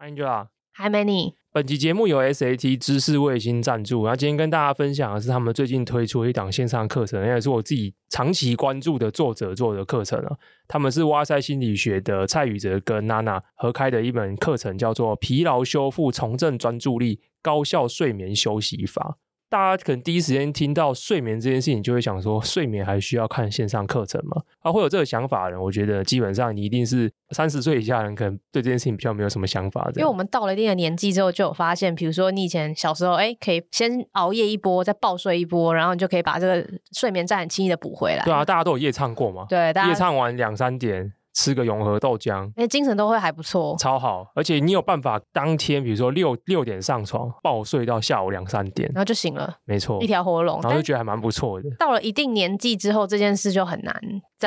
Angela，还没你。本集节目由 SAT 知识卫星赞助，然后今天跟大家分享的是他们最近推出的一档线上课程，也是我自己长期关注的作者做的课程啊。他们是哇塞心理学的蔡宇哲跟娜娜合开的一门课程，叫做《疲劳修复、重振专注力、高效睡眠休息法》。大家可能第一时间听到睡眠这件事情，就会想说：睡眠还需要看线上课程吗？啊，会有这个想法的人，我觉得基本上你一定是三十岁以下的人，可能对这件事情比较没有什么想法。因为我们到了一定的年纪之后，就有发现，比如说你以前小时候，哎，可以先熬夜一波，再暴睡一波，然后你就可以把这个睡眠债很轻易的补回来。对啊，大家都有夜唱过嘛？对，大家夜唱完两三点。吃个永和豆浆，哎，精神都会还不错，超好。而且你有办法当天，比如说六六点上床，暴睡到下午两三点，然后就醒了，没错，一条活龙，然后就觉得还蛮不错的。到了一定年纪之后，这件事就很难，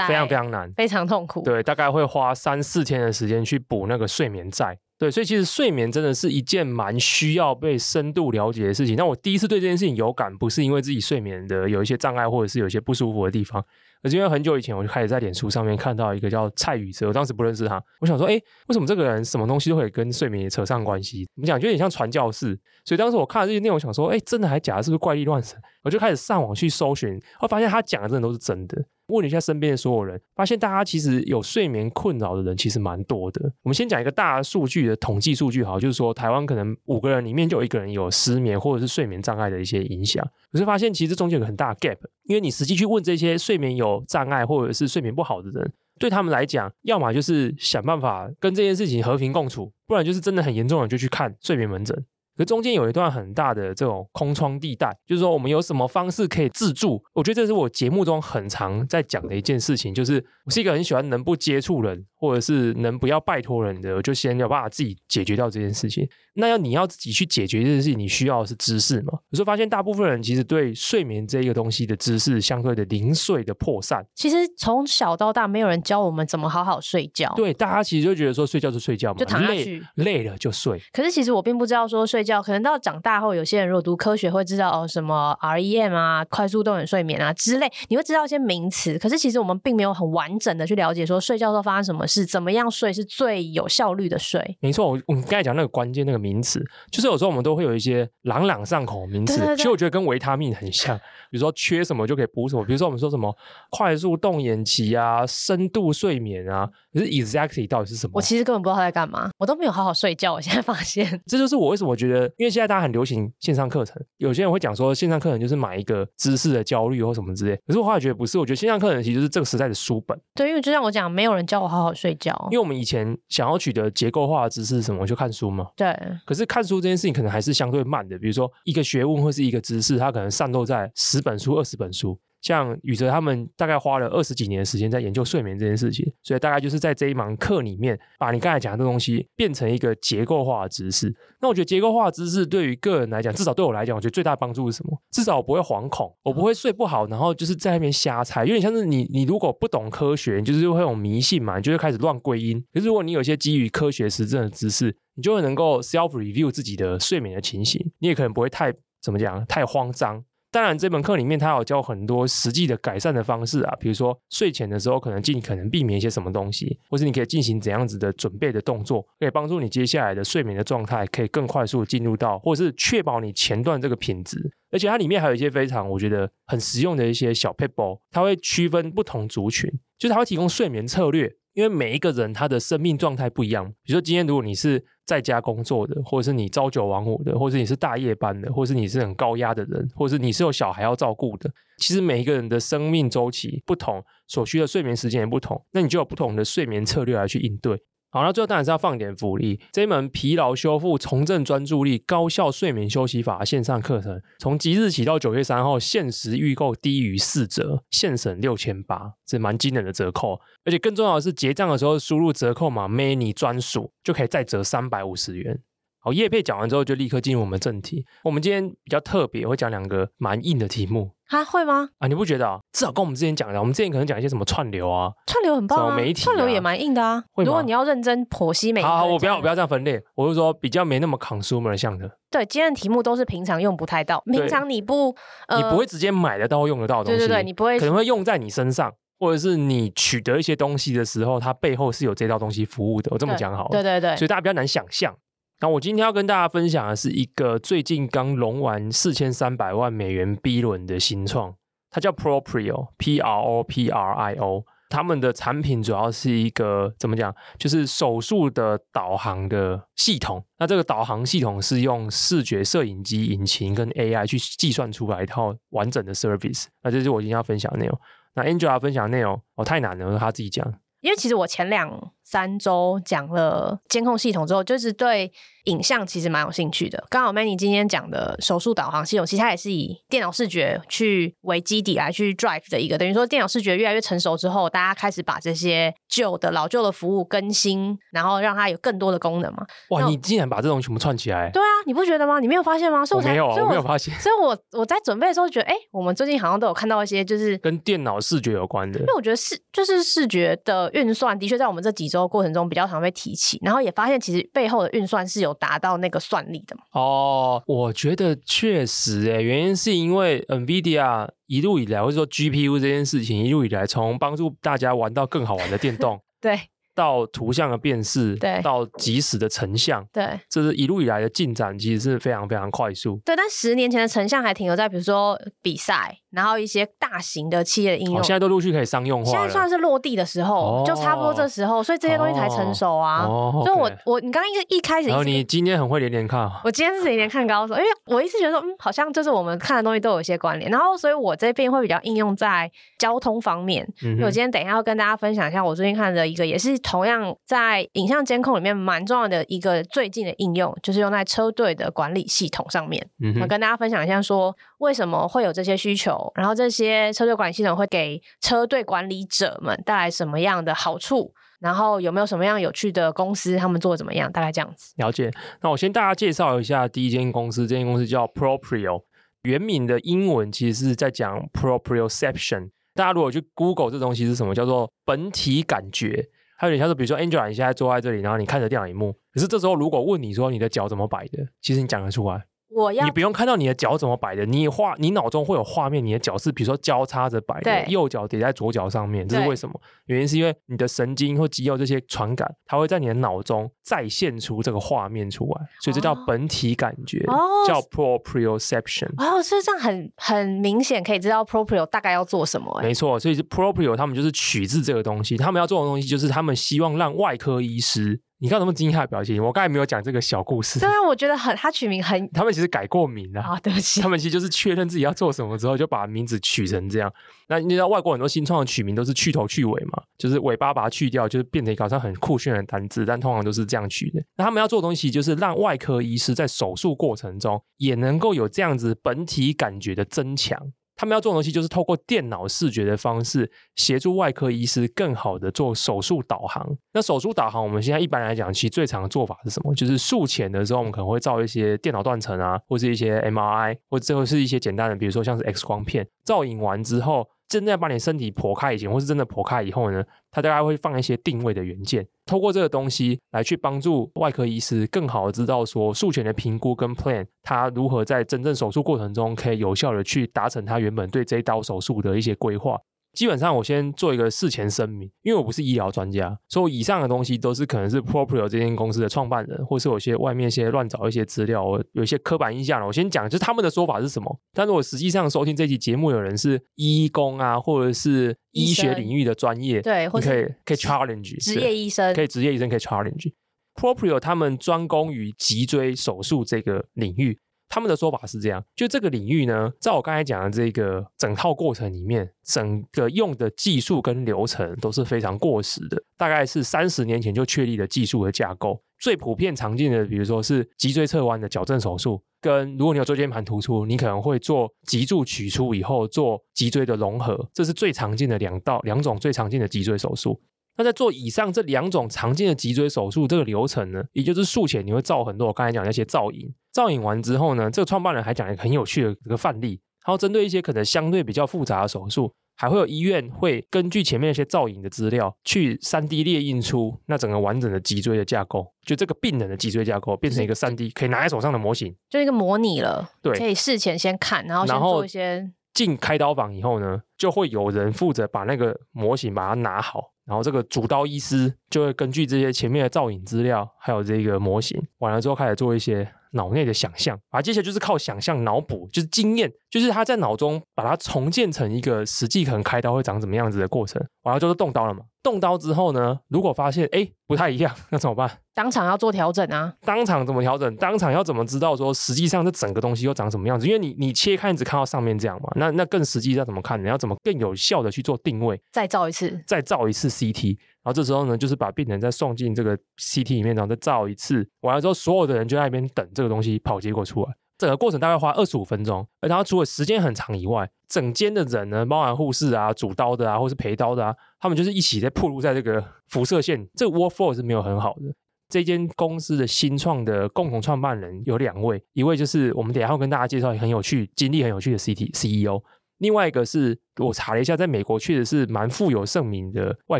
非常非常难，非常痛苦。对，大概会花三四天的时间去补那个睡眠债。对，所以其实睡眠真的是一件蛮需要被深度了解的事情。那我第一次对这件事情有感，不是因为自己睡眠的有一些障碍，或者是有一些不舒服的地方。而是因为很久以前我就开始在脸书上面看到一个叫蔡宇哲，我当时不认识他，我想说，哎，为什么这个人什么东西都可以跟睡眠扯上关系？怎么讲，就有点像传教士。所以当时我看了这些内容，想说，哎，真的还假的？是不是怪力乱神？我就开始上网去搜寻，我发现他讲的真的都是真的。问了一下身边的所有人，发现大家其实有睡眠困扰的人其实蛮多的。我们先讲一个大数据的统计数据，好，就是说台湾可能五个人里面就有一个人有失眠或者是睡眠障碍的一些影响。可是发现其实中间有个很大的 gap，因为你实际去问这些睡眠有障碍或者是睡眠不好的人，对他们来讲，要么就是想办法跟这件事情和平共处，不然就是真的很严重的就去看睡眠门诊。可中间有一段很大的这种空窗地带，就是说我们有什么方式可以自助？我觉得这是我节目中很常在讲的一件事情，就是我是一个很喜欢能不接触人，或者是能不要拜托人的，我就先要办法自己解决掉这件事情。那要你要自己去解决这件事情，你需要的是知识嘛？有时候发现大部分人其实对睡眠这个东西的知识相对的零碎的破散。其实从小到大没有人教我们怎么好好睡觉。对，大家其实就觉得说睡觉就睡觉嘛，就躺下去，累，累了就睡。可是其实我并不知道说睡。睡觉可能到长大后，有些人如果读科学会知道哦，什么 REM 啊、快速动眼睡眠啊之类，你会知道一些名词。可是其实我们并没有很完整的去了解说睡觉时候发生什么事，怎么样睡是最有效率的睡。没错，我我们刚才讲那个关键那个名词，就是有时候我们都会有一些朗朗上口的名词，其实我觉得跟维他命很像。比如说缺什么就可以补什么，比如说我们说什么快速动眼期啊、深度睡眠啊，可是 exactly 到底是什么？我其实根本不知道他在干嘛，我都没有好好睡觉。我现在发现，这就是我为什么觉得，因为现在大家很流行线上课程，有些人会讲说线上课程就是买一个知识的焦虑或什么之类。可是我后来觉得不是，我觉得线上课程其实就是这个时代的书本。对，因为就像我讲，没有人教我好好睡觉。因为我们以前想要取得结构化的知识是什么，我就看书嘛。对。可是看书这件事情可能还是相对慢的，比如说一个学问或是一个知识，它可能散落在十本书、二十本书。像宇哲他们大概花了二十几年的时间在研究睡眠这件事情，所以大概就是在这一门课里面，把你刚才讲的东西变成一个结构化的知识。那我觉得结构化的知识对于个人来讲，至少对我来讲，我觉得最大的帮助是什么？至少我不会惶恐，我不会睡不好，然后就是在那边瞎猜。有点像是你，你如果不懂科学，你就是会有迷信嘛，你就会开始乱归因。可是如果你有一些基于科学实证的知识，你就会能够 self review 自己的睡眠的情形，你也可能不会太怎么讲，太慌张。当然，这门课里面他有教很多实际的改善的方式啊，比如说睡前的时候可能尽可能避免一些什么东西，或是你可以进行怎样子的准备的动作，可以帮助你接下来的睡眠的状态可以更快速进入到，或者是确保你前段这个品质。而且它里面还有一些非常我觉得很实用的一些小 paper，，它会区分不同族群，就是它会提供睡眠策略。因为每一个人他的生命状态不一样，比如说今天如果你是在家工作的，或者是你朝九晚五的，或者是你是大夜班的，或者是你是很高压的人，或者是你是有小孩要照顾的，其实每一个人的生命周期不同，所需的睡眠时间也不同，那你就有不同的睡眠策略来去应对。好，那最后当然是要放点福利。这一门疲劳修复、重振专注力、高效睡眠休息法线上课程，从即日起到九月三号，限时预购低于四折，现省六千八，这蛮惊人的折扣。而且更重要的是，结账的时候输入折扣码 many 专属”，就可以再折三百五十元。好，业配讲完之后，就立刻进入我们正题。我们今天比较特别，会讲两个蛮硬的题目。啊，会吗？啊，你不觉得啊？至少跟我们之前讲的，我们之前可能讲一些什么串流啊，串流很棒啊，媒体啊，串流也蛮硬的啊。如果你要认真剖析每一个，好，好，我不要，我不要这样分类。我是说，比较没那么 consumer 向的。对，今天的题目都是平常用不太到，平常你不，呃、你不会直接买得到、用得到的东西。对对对，你不会，可能会用在你身上，或者是你取得一些东西的时候，它背后是有这套东西服务的。我这么讲好了，对对对，所以大家比较难想象。那我今天要跟大家分享的是一个最近刚融完四千三百万美元 B 轮的新创，它叫 Proprio，P R O P R I O。他们的产品主要是一个怎么讲？就是手术的导航的系统。那这个导航系统是用视觉摄影机引擎跟 AI 去计算出来一套完整的 service。那这是我今天要分享的内容。那 Angela 分享的内容哦，太难了，他自己讲。因为其实我前两三周讲了监控系统之后，就是对影像其实蛮有兴趣的。刚好 Manny 今天讲的手术导航系统，其实它也是以电脑视觉去为基底来去 drive 的一个。等于说，电脑视觉越来越成熟之后，大家开始把这些旧的老旧的服务更新，然后让它有更多的功能嘛。哇，你竟然把这种全部串起来？对啊，你不觉得吗？你没有发现吗？所以我，我没有，所以我，我没有发现。所以我我在准备的时候觉得，哎，我们最近好像都有看到一些就是跟电脑视觉有关的。因为我觉得视就是视觉的运算，的确在我们这几周过程中比较常被提起，然后也发现其实背后的运算是有达到那个算力的嘛。哦，我觉得确实诶，原因是因为 NVIDIA 一路以来，或者说 GPU 这件事情一路以来，从帮助大家玩到更好玩的电动，对。到图像的辨识，对，到即时的成像，对，这是一路以来的进展，其实是非常非常快速。对，但十年前的成像还停留在比如说比赛，然后一些大型的企业的应用，哦、现在都陆续可以商用。现在算是落地的时候，哦、就差不多这时候，所以这些东西才成熟啊。哦、所以我，我、你刚刚一一开始，然后你今天很会连连看，我今天是连连看高手，因为我一直觉得说，嗯，好像就是我们看的东西都有一些关联。然后，所以我这边会比较应用在交通方面。嗯，我今天等一下要跟大家分享一下我最近看的一个，也是同样在。在影像监控里面蛮重要的一个最近的应用，就是用在车队的管理系统上面。嗯，我跟大家分享一下，说为什么会有这些需求，然后这些车队管理系统会给车队管理者们带来什么样的好处，然后有没有什么样有趣的公司，他们做的怎么样？大概这样子。了解。那我先大家介绍一下第一间公司，这间公司叫 Proprio，原名的英文其实是在讲 Proprioception。大家如果去 Google 这东西是什么，叫做本体感觉。还有点像是，比如说 Angela，你现在坐在这里，然后你看着电脑荧幕。可是这时候，如果问你说你的脚怎么摆的，其实你讲得出来。我要你不用看到你的脚怎么摆的，你画你脑中会有画面，你的脚是比如说交叉着摆的，右脚叠在左脚上面，这是为什么？原因是因为你的神经或肌肉这些传感，它会在你的脑中再现出这个画面出来，所以这叫本体感觉，哦、叫 proprioception。哦，所以这样很很明显可以知道 proprio 大概要做什么。没错，所以是 proprio 他们就是取自这个东西，他们要做的东西就是他们希望让外科医师。你看什么惊讶的表情？我刚才没有讲这个小故事。对啊，我觉得很，他取名很，他们其实改过名了啊。对不起，他们其实就是确认自己要做什么之后，就把名字取成这样。那你知道外国很多新创的取名都是去头去尾嘛，就是尾巴把它去掉，就是变成一个好像很酷炫的单字，但通常都是这样取的。那他们要做的东西就是让外科医师在手术过程中也能够有这样子本体感觉的增强。他们要做的东西就是透过电脑视觉的方式，协助外科医师更好的做手术导航。那手术导航，我们现在一般来讲，其实最常的做法是什么？就是术前的时候，我们可能会照一些电脑断层啊，或是一些 MRI，或者最后是一些简单的，比如说像是 X 光片，照影完之后。真正把你身体剖开以前，或是真的剖开以后呢，它大概会放一些定位的元件，透过这个东西来去帮助外科医师更好的知道说术前的评估跟 plan，他如何在真正手术过程中可以有效的去达成他原本对这一刀手术的一些规划。基本上，我先做一个事前声明，因为我不是医疗专家，所以以上的东西都是可能是 Proprio 这间公司的创办人，或是有些外面一些乱找一些资料，我有一些刻板印象了。我先讲，就是他们的说法是什么。但是我实际上收听这期节目有人是医工啊，或者是医学领域的专业，对，或可以可以 challenge 职业医生，可以职业医生可以 challenge Proprio，他们专攻于脊椎手术这个领域。他们的说法是这样，就这个领域呢，在我刚才讲的这个整套过程里面，整个用的技术跟流程都是非常过时的，大概是三十年前就确立的技术和架构。最普遍常见的，比如说是脊椎侧弯的矫正手术，跟如果你有椎间盘突出，你可能会做脊柱取出以后做脊椎的融合，这是最常见的两道两种最常见的脊椎手术。那在做以上这两种常见的脊椎手术这个流程呢，也就是术前你会造很多我刚才讲那些造影，造影完之后呢，这个创办人还讲一个很有趣的一个范例，然后针对一些可能相对比较复杂的手术，还会有医院会根据前面那些造影的资料去三 D 列印出那整个完整的脊椎的架构，就这个病人的脊椎架构变成一个三 D 可以拿在手上的模型，就一个模拟了，对，可以事前先看，然后先做一些。进开刀房以后呢，就会有人负责把那个模型把它拿好，然后这个主刀医师就会根据这些前面的造影资料，还有这个模型，完了之后开始做一些脑内的想象，啊，接下来就是靠想象脑补，就是经验，就是他在脑中把它重建成一个实际可能开刀会长什么样子的过程，完了就是动刀了嘛。动刀之后呢，如果发现哎不太一样，那怎么办？当场要做调整啊！当场怎么调整？当场要怎么知道说实际上这整个东西又长什么样子？因为你你切开你只看到上面这样嘛，那那更实际要怎么看？你要怎么更有效的去做定位？再照一次，再照一次 CT，然后这时候呢，就是把病人再送进这个 CT 里面，然后再照一次，完了之后所有的人就在那边等这个东西跑结果出来。整个过程大概花二十五分钟，而他除了时间很长以外，整间的人呢，包含护士啊、主刀的啊，或是陪刀的啊，他们就是一起在暴露在这个辐射线，这个 workflow 是没有很好的。这间公司的新创的共同创办人有两位，一位就是我们等下要跟大家介绍很有趣、经历很有趣的 CT CEO。另外一个是我查了一下，在美国确实是蛮富有盛名的外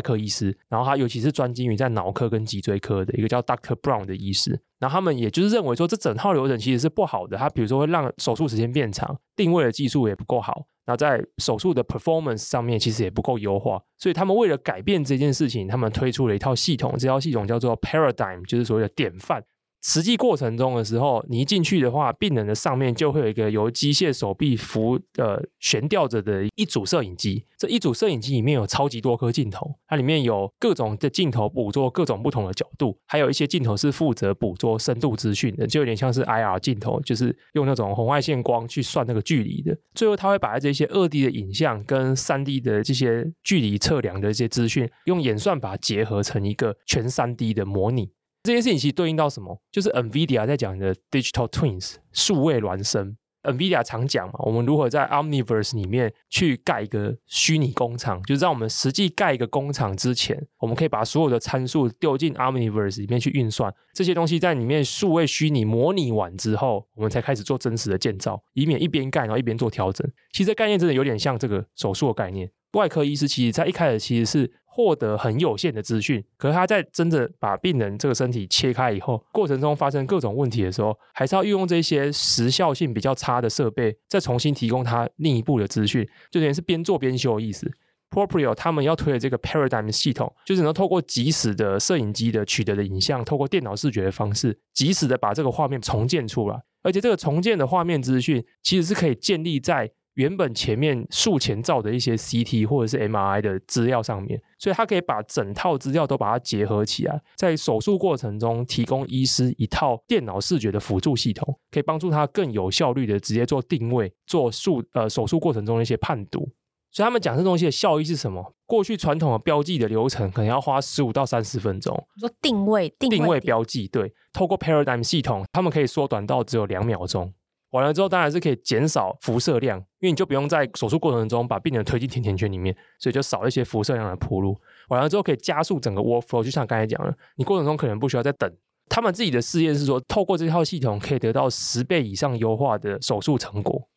科医师，然后他尤其是专精于在脑科跟脊椎科的一个叫 Doctor Brown 的医师，然后他们也就是认为说，这整套流程其实是不好的，他比如说会让手术时间变长，定位的技术也不够好，然后在手术的 performance 上面其实也不够优化，所以他们为了改变这件事情，他们推出了一套系统，这套系统叫做 Paradigm，就是所谓的典范。实际过程中的时候，你一进去的话，病人的上面就会有一个由机械手臂扶呃悬吊着的一组摄影机。这一组摄影机里面有超级多颗镜头，它里面有各种的镜头捕捉各种不同的角度，还有一些镜头是负责捕捉深度资讯的，就有点像是 IR 镜头，就是用那种红外线光去算那个距离的。最后，它会把这些二 D 的影像跟三 D 的这些距离测量的一些资讯，用演算法结合成一个全三 D 的模拟。这件事情其实对应到什么？就是 NVIDIA 在讲的 Digital Twins 数位孪生。NVIDIA 常讲嘛，我们如何在 Omniverse 里面去盖一个虚拟工厂，就是在我们实际盖一个工厂之前，我们可以把所有的参数丢进 Omniverse 里面去运算，这些东西在里面数位虚拟模拟完之后，我们才开始做真实的建造，以免一边盖然后一边做调整。其实这概念真的有点像这个手术的概念。外科医师其实在一开始其实是。获得很有限的资讯，可是他在真的把病人这个身体切开以后，过程中发生各种问题的时候，还是要运用这些时效性比较差的设备，再重新提供他另一步的资讯，就等于是边做边修的意思。Proprio 他们要推的这个 Paradigm 系统，就是能透过即时的摄影机的取得的影像，透过电脑视觉的方式，即时的把这个画面重建出来，而且这个重建的画面资讯其实是可以建立在。原本前面术前照的一些 CT 或者是 MRI 的资料上面，所以它可以把整套资料都把它结合起来，在手术过程中提供医师一套电脑视觉的辅助系统，可以帮助他更有效率的直接做定位、做术呃手术过程中的一些判读。所以他们讲这东西的效益是什么？过去传统的标记的流程可能要花十五到三十分钟。你说定位定位，定位标记，对，透过 Paradigm 系统，他们可以缩短到只有两秒钟。完了之后，当然是可以减少辐射量，因为你就不用在手术过程中把病人推进甜甜圈里面，所以就少一些辐射量的铺路。完了之后，可以加速整个 workflow，就像刚才讲的，你过程中可能不需要再等。他们自己的试验是说，透过这套系统可以得到十倍以上优化的手术成果。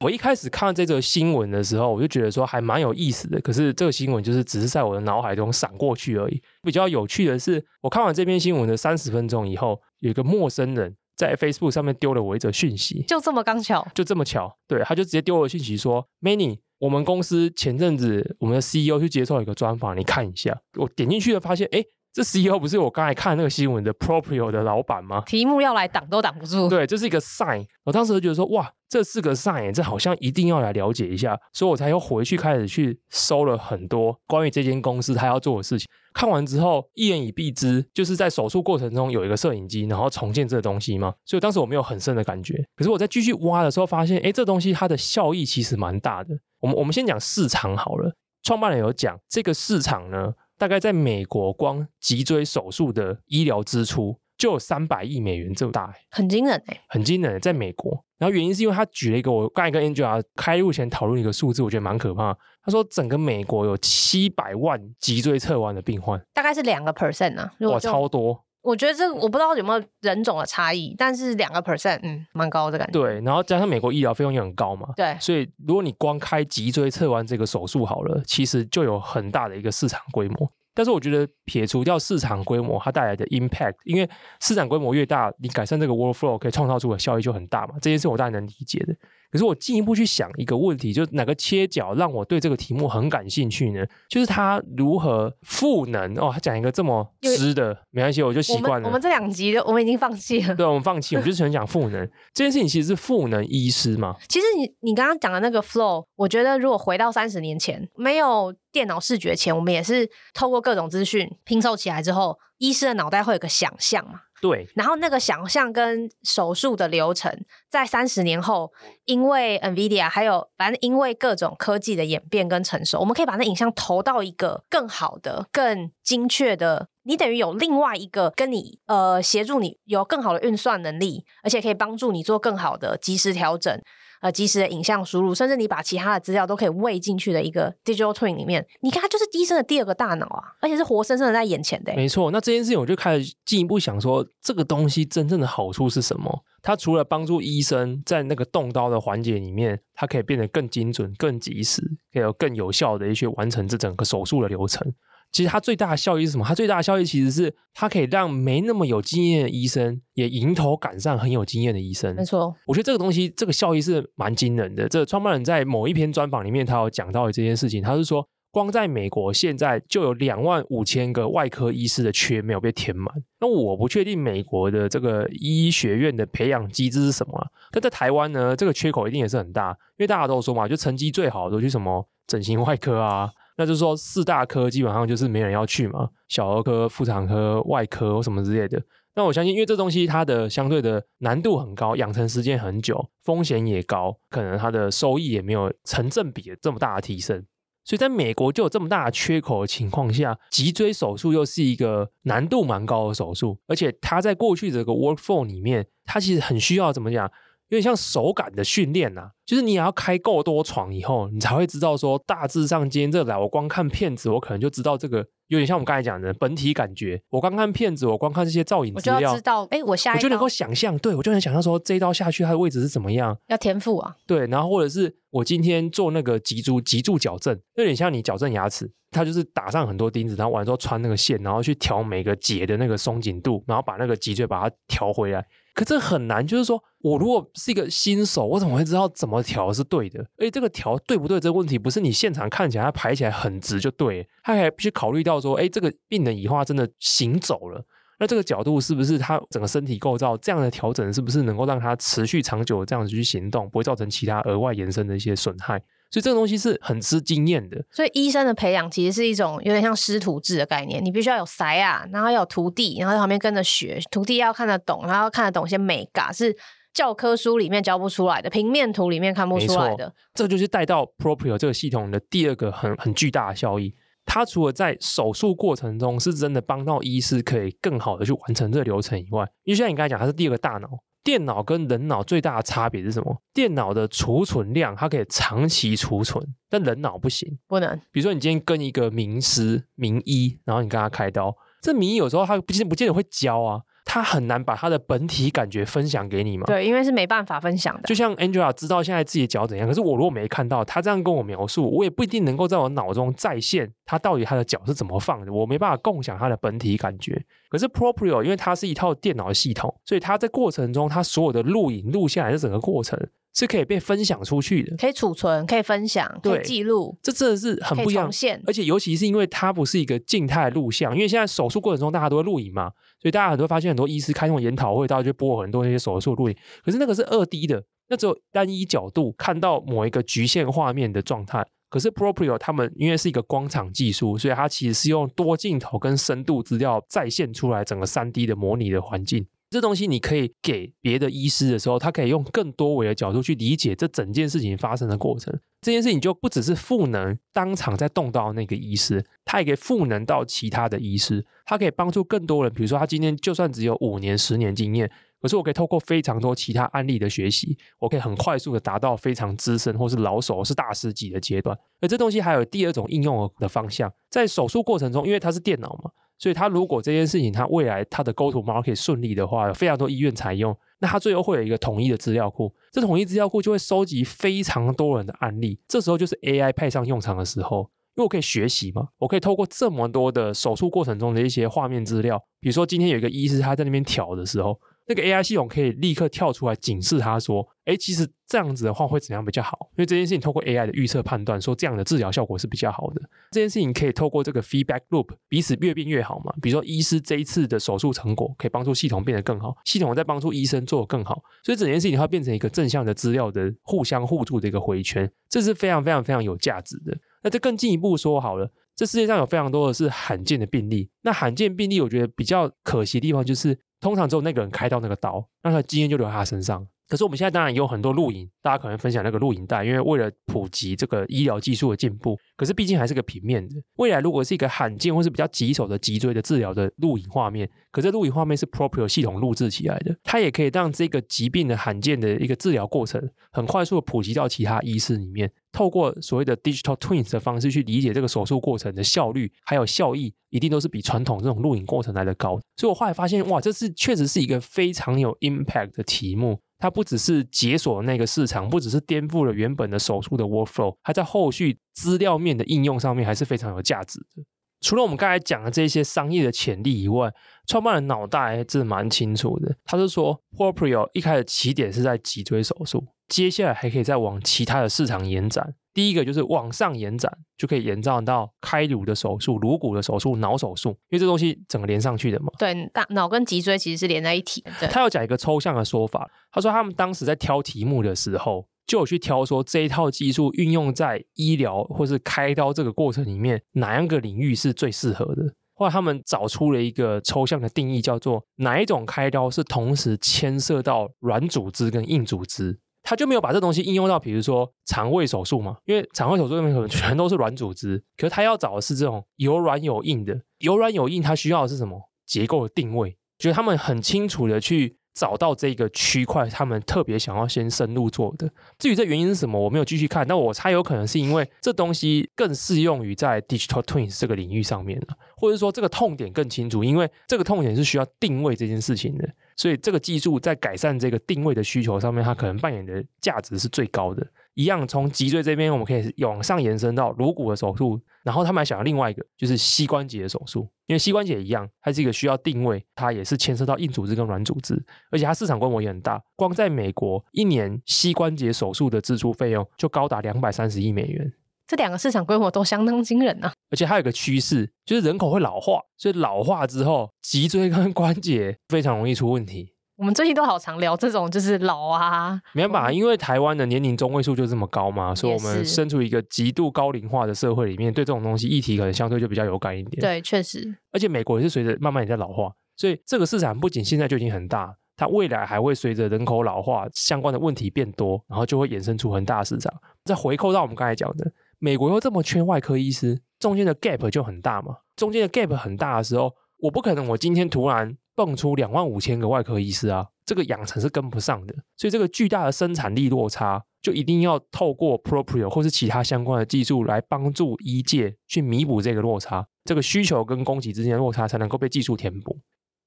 我一开始看到这则新闻的时候，我就觉得说还蛮有意思的。可是这个新闻就是只是在我的脑海中闪过去而已。比较有趣的是，我看完这篇新闻的三十分钟以后，有一个陌生人。在 Facebook 上面丢了我一则讯息，就这么刚巧，就这么巧，对，他就直接丢了讯息说：“Manny，我们公司前阵子我们的 CEO 去接受一个专访，你看一下。”我点进去了，发现，哎，这 CEO 不是我刚才看那个新闻的 Proprio 的老板吗？题目要来挡都挡不住。对，这是一个 sign。我当时就觉得说，哇，这是个 sign，这好像一定要来了解一下，所以我才又回去开始去搜了很多关于这间公司他要做的事情。看完之后一言以蔽之，就是在手术过程中有一个摄影机，然后重建这个东西嘛。所以当时我没有很深的感觉。可是我在继续挖的时候，发现，哎，这东西它的效益其实蛮大的。我们我们先讲市场好了。创办人有讲，这个市场呢，大概在美国光脊椎手术的医疗支出就有三百亿美元这么大，很惊人哎，很惊人，在美国。然后原因是因为他举了一个我刚才跟 Angela 开录前讨论一个数字，我觉得蛮可怕。他说整个美国有七百万脊椎侧弯的病患，大概是两个 percent 啊，哇，超多。我觉得这我不知道有没有人种的差异，但是两个 percent，嗯，蛮高的感觉。对，然后加上美国医疗费用也很高嘛，对，所以如果你光开脊椎侧弯这个手术好了，其实就有很大的一个市场规模。但是我觉得撇除掉市场规模，它带来的 impact，因为市场规模越大，你改善这个 workflow 可以创造出的效益就很大嘛。这件事我当然能理解的。可是我进一步去想一个问题，就是哪个切角让我对这个题目很感兴趣呢？就是他如何赋能哦。他讲一个这么湿的，没关系，我就习惯了。我们，这两集的我们已经放弃了。对，我们放弃，我们就是很讲赋能这件事情，其实是赋能医师嘛。其实你你刚刚讲的那个 flow，我觉得如果回到三十年前，没有电脑视觉前，我们也是透过各种资讯拼凑起来之后，医师的脑袋会有个想象嘛。对，然后那个想象跟手术的流程，在三十年后，因为 NVIDIA 还有反正因为各种科技的演变跟成熟，我们可以把那影像投到一个更好的、更精确的。你等于有另外一个跟你呃协助你有更好的运算能力，而且可以帮助你做更好的及时调整。呃，即时的影像输入，甚至你把其他的资料都可以喂进去的一个 digital twin 里面，你看它就是医生的第二个大脑啊，而且是活生生的在眼前的。没错，那这件事情我就开始进一步想说，这个东西真正的好处是什么？它除了帮助医生在那个动刀的环节里面，它可以变得更精准、更及时，可以有更有效的一些完成这整个手术的流程。其实它最大的效益是什么？它最大的效益其实是它可以让没那么有经验的医生也迎头赶上很有经验的医生。没错，我觉得这个东西这个效益是蛮惊人的。这个创办人在某一篇专访里面，他有讲到这件事情。他是说，光在美国现在就有两万五千个外科医师的缺没有被填满。那我不确定美国的这个医学院的培养机制是什么啊，但在台湾呢，这个缺口一定也是很大，因为大家都说嘛，就成绩最好的都去什么整形外科啊。那就是说，四大科基本上就是没人要去嘛，小儿科、妇产科、外科什么之类的。那我相信，因为这东西它的相对的难度很高，养成时间很久，风险也高，可能它的收益也没有成正比的这么大的提升。所以，在美国就有这么大的缺口的情况下，脊椎手术又是一个难度蛮高的手术，而且它在过去这个 workflow 里面，它其实很需要怎么讲？有点像手感的训练呐，就是你也要开够多床以后，你才会知道说大致上今天这来，我光看片子，我可能就知道这个有点像我们刚才讲的本体感觉。我光看片子，我光看这些造影资料，我就知道，哎，我下一刀，我就能够想象，对，我就能想象说这一刀下去它的位置是怎么样。要天赋啊，对，然后或者是我今天做那个脊柱脊柱矫正，有点像你矫正牙齿，它就是打上很多钉子，然后完了之后穿那个线，然后去调每个节的那个松紧度，然后把那个脊椎把它调回来。可这很难，就是说我如果是一个新手，我怎么会知道怎么调是对的？而且这个调对不对这个问题，不是你现场看起来它排起来很直就对，他还必须考虑到说，哎，这个病人以后真的行走了，那这个角度是不是他整个身体构造这样的调整，是不是能够让他持续长久这样子去行动，不会造成其他额外延伸的一些损害？所以这个东西是很吃经验的。所以医生的培养其实是一种有点像师徒制的概念，你必须要有师啊，然后要有徒弟，然后在旁边跟着学。徒弟要看得懂，然后要看得懂一些美感，是教科书里面教不出来的，平面图里面看不出来的。这就是带到 Proprio 这个系统的第二个很很巨大的效益。它除了在手术过程中是真的帮到医师可以更好的去完成这个流程以外，因为像你刚才讲，它是第二个大脑。电脑跟人脑最大的差别是什么？电脑的储存量它可以长期储存，但人脑不行，不能。比如说你今天跟一个名师、名医，然后你跟他开刀，这名医有时候他不见不见得会教啊。他很难把他的本体感觉分享给你嘛？对，因为是没办法分享的。就像 Angela 知道现在自己的脚怎样，可是我如果没看到他这样跟我描述，我也不一定能够在我脑中再现他到底他的脚是怎么放的，我没办法共享他的本体感觉。可是 Proprio 因为它是一套电脑系统，所以它在过程中，它所有的录影录下来的整个过程。是可以被分享出去的，可以储存，可以分享，可以记录。这真的是很不一样。而且尤其是因为它不是一个静态录像，因为现在手术过程中大家都会录影嘛，所以大家很多发现很多医师开那种研讨会，大家就播很多那些手术录影。可是那个是二 D 的，那只有单一角度看到某一个局限画面的状态。可是 Proprio 他们因为是一个光场技术，所以它其实是用多镜头跟深度资料再现出来整个三 D 的模拟的环境。这东西你可以给别的医师的时候，他可以用更多维的角度去理解这整件事情发生的过程。这件事情就不只是赋能当场在动到那个医师，他也可以赋能到其他的医师，他可以帮助更多人。比如说，他今天就算只有五年、十年经验，可是我可以透过非常多其他案例的学习，我可以很快速的达到非常资深或是老手是大师级的阶段。而这东西还有第二种应用的方向，在手术过程中，因为它是电脑嘛。所以，他如果这件事情他未来他的 go to market 顺利的话，有非常多医院采用，那他最后会有一个统一的资料库。这统一资料库就会收集非常多人的案例，这时候就是 AI 派上用场的时候，因为我可以学习嘛，我可以透过这么多的手术过程中的一些画面资料，比如说今天有一个医师他在那边调的时候，那个 AI 系统可以立刻跳出来警示他说：“哎，其实这样子的话会怎样比较好？因为这件事情透过 AI 的预测判断，说这样的治疗效果是比较好的。这件事情可以透过这个 feedback loop 彼此越变越好嘛。比如说，医师这一次的手术成果可以帮助系统变得更好，系统再帮助医生做得更好，所以整件事情它变成一个正向的资料的互相互助的一个回圈，这是非常非常非常有价值的。那这更进一步说好了。”这世界上有非常多的是罕见的病例，那罕见病例我觉得比较可惜的地方就是，通常只有那个人开到那个刀，那他的经验就留在他身上。可是我们现在当然也有很多录影，大家可能分享那个录影带，因为为了普及这个医疗技术的进步。可是毕竟还是个平面的，未来如果是一个罕见或是比较棘手的脊椎的治疗的录影画面，可是录影画面是 proper 系统录制起来的，它也可以让这个疾病的罕见的一个治疗过程很快速的普及到其他医师里面。透过所谓的 Digital Twins 的方式去理解这个手术过程的效率还有效益，一定都是比传统这种录影过程来的高。所以我后来发现，哇，这是确实是一个非常有 impact 的题目。它不只是解锁那个市场，不只是颠覆了原本的手术的 workflow，它在后续资料面的应用上面还是非常有价值的。除了我们刚才讲的这些商业的潜力以外，创办人脑袋真的蛮清楚的。他是说，Proprio 一开始起点是在脊椎手术，接下来还可以再往其他的市场延展。第一个就是往上延展，就可以延展到开颅的手术、颅骨的手术、脑手术，因为这东西整个连上去的嘛。对，大脑跟脊椎其实是连在一起的。他要讲一个抽象的说法，他说他们当时在挑题目的时候，就有去挑说这一套技术运用在医疗或是开刀这个过程里面，哪样个领域是最适合的。后来他们找出了一个抽象的定义，叫做哪一种开刀是同时牵涉到软组织跟硬组织。他就没有把这东西应用到，比如说肠胃手术嘛，因为肠胃手术里面可能全都是软组织，可是他要找的是这种有软有硬的，有软有硬，他需要的是什么结构的定位？觉得他们很清楚的去找到这个区块，他们特别想要先深入做的。至于这原因是什么，我没有继续看，但我猜有可能是因为这东西更适用于在 digital twins 这个领域上面了，或者说这个痛点更清楚，因为这个痛点是需要定位这件事情的。所以这个技术在改善这个定位的需求上面，它可能扮演的价值是最高的。一样从脊椎这边，我们可以往上延伸到颅骨的手术，然后他们还想要另外一个，就是膝关节的手术。因为膝关节一样，它是一个需要定位，它也是牵涉到硬组织跟软组织，而且它市场规模也很大。光在美国，一年膝关节手术的支出费用就高达两百三十亿美元。这两个市场规模都相当惊人啊！而且还有个趋势，就是人口会老化，所以老化之后，脊椎跟关节非常容易出问题。我们最近都好常聊这种，就是老啊，没办法，因为台湾的年龄中位数就这么高嘛，所以我们身处一个极度高龄化的社会里面，对这种东西议题可能相对就比较有感一点。对，确实。而且美国也是随着慢慢也在老化，所以这个市场不仅现在就已经很大，它未来还会随着人口老化相关的问题变多，然后就会衍生出很大的市场。再回扣到我们刚才讲的。美国又这么缺外科医师，中间的 gap 就很大嘛。中间的 gap 很大的时候，我不可能我今天突然蹦出两万五千个外科医师啊，这个养成是跟不上的。所以这个巨大的生产力落差，就一定要透过 Proprio 或是其他相关的技术来帮助医界去弥补这个落差，这个需求跟供给之间的落差才能够被技术填补。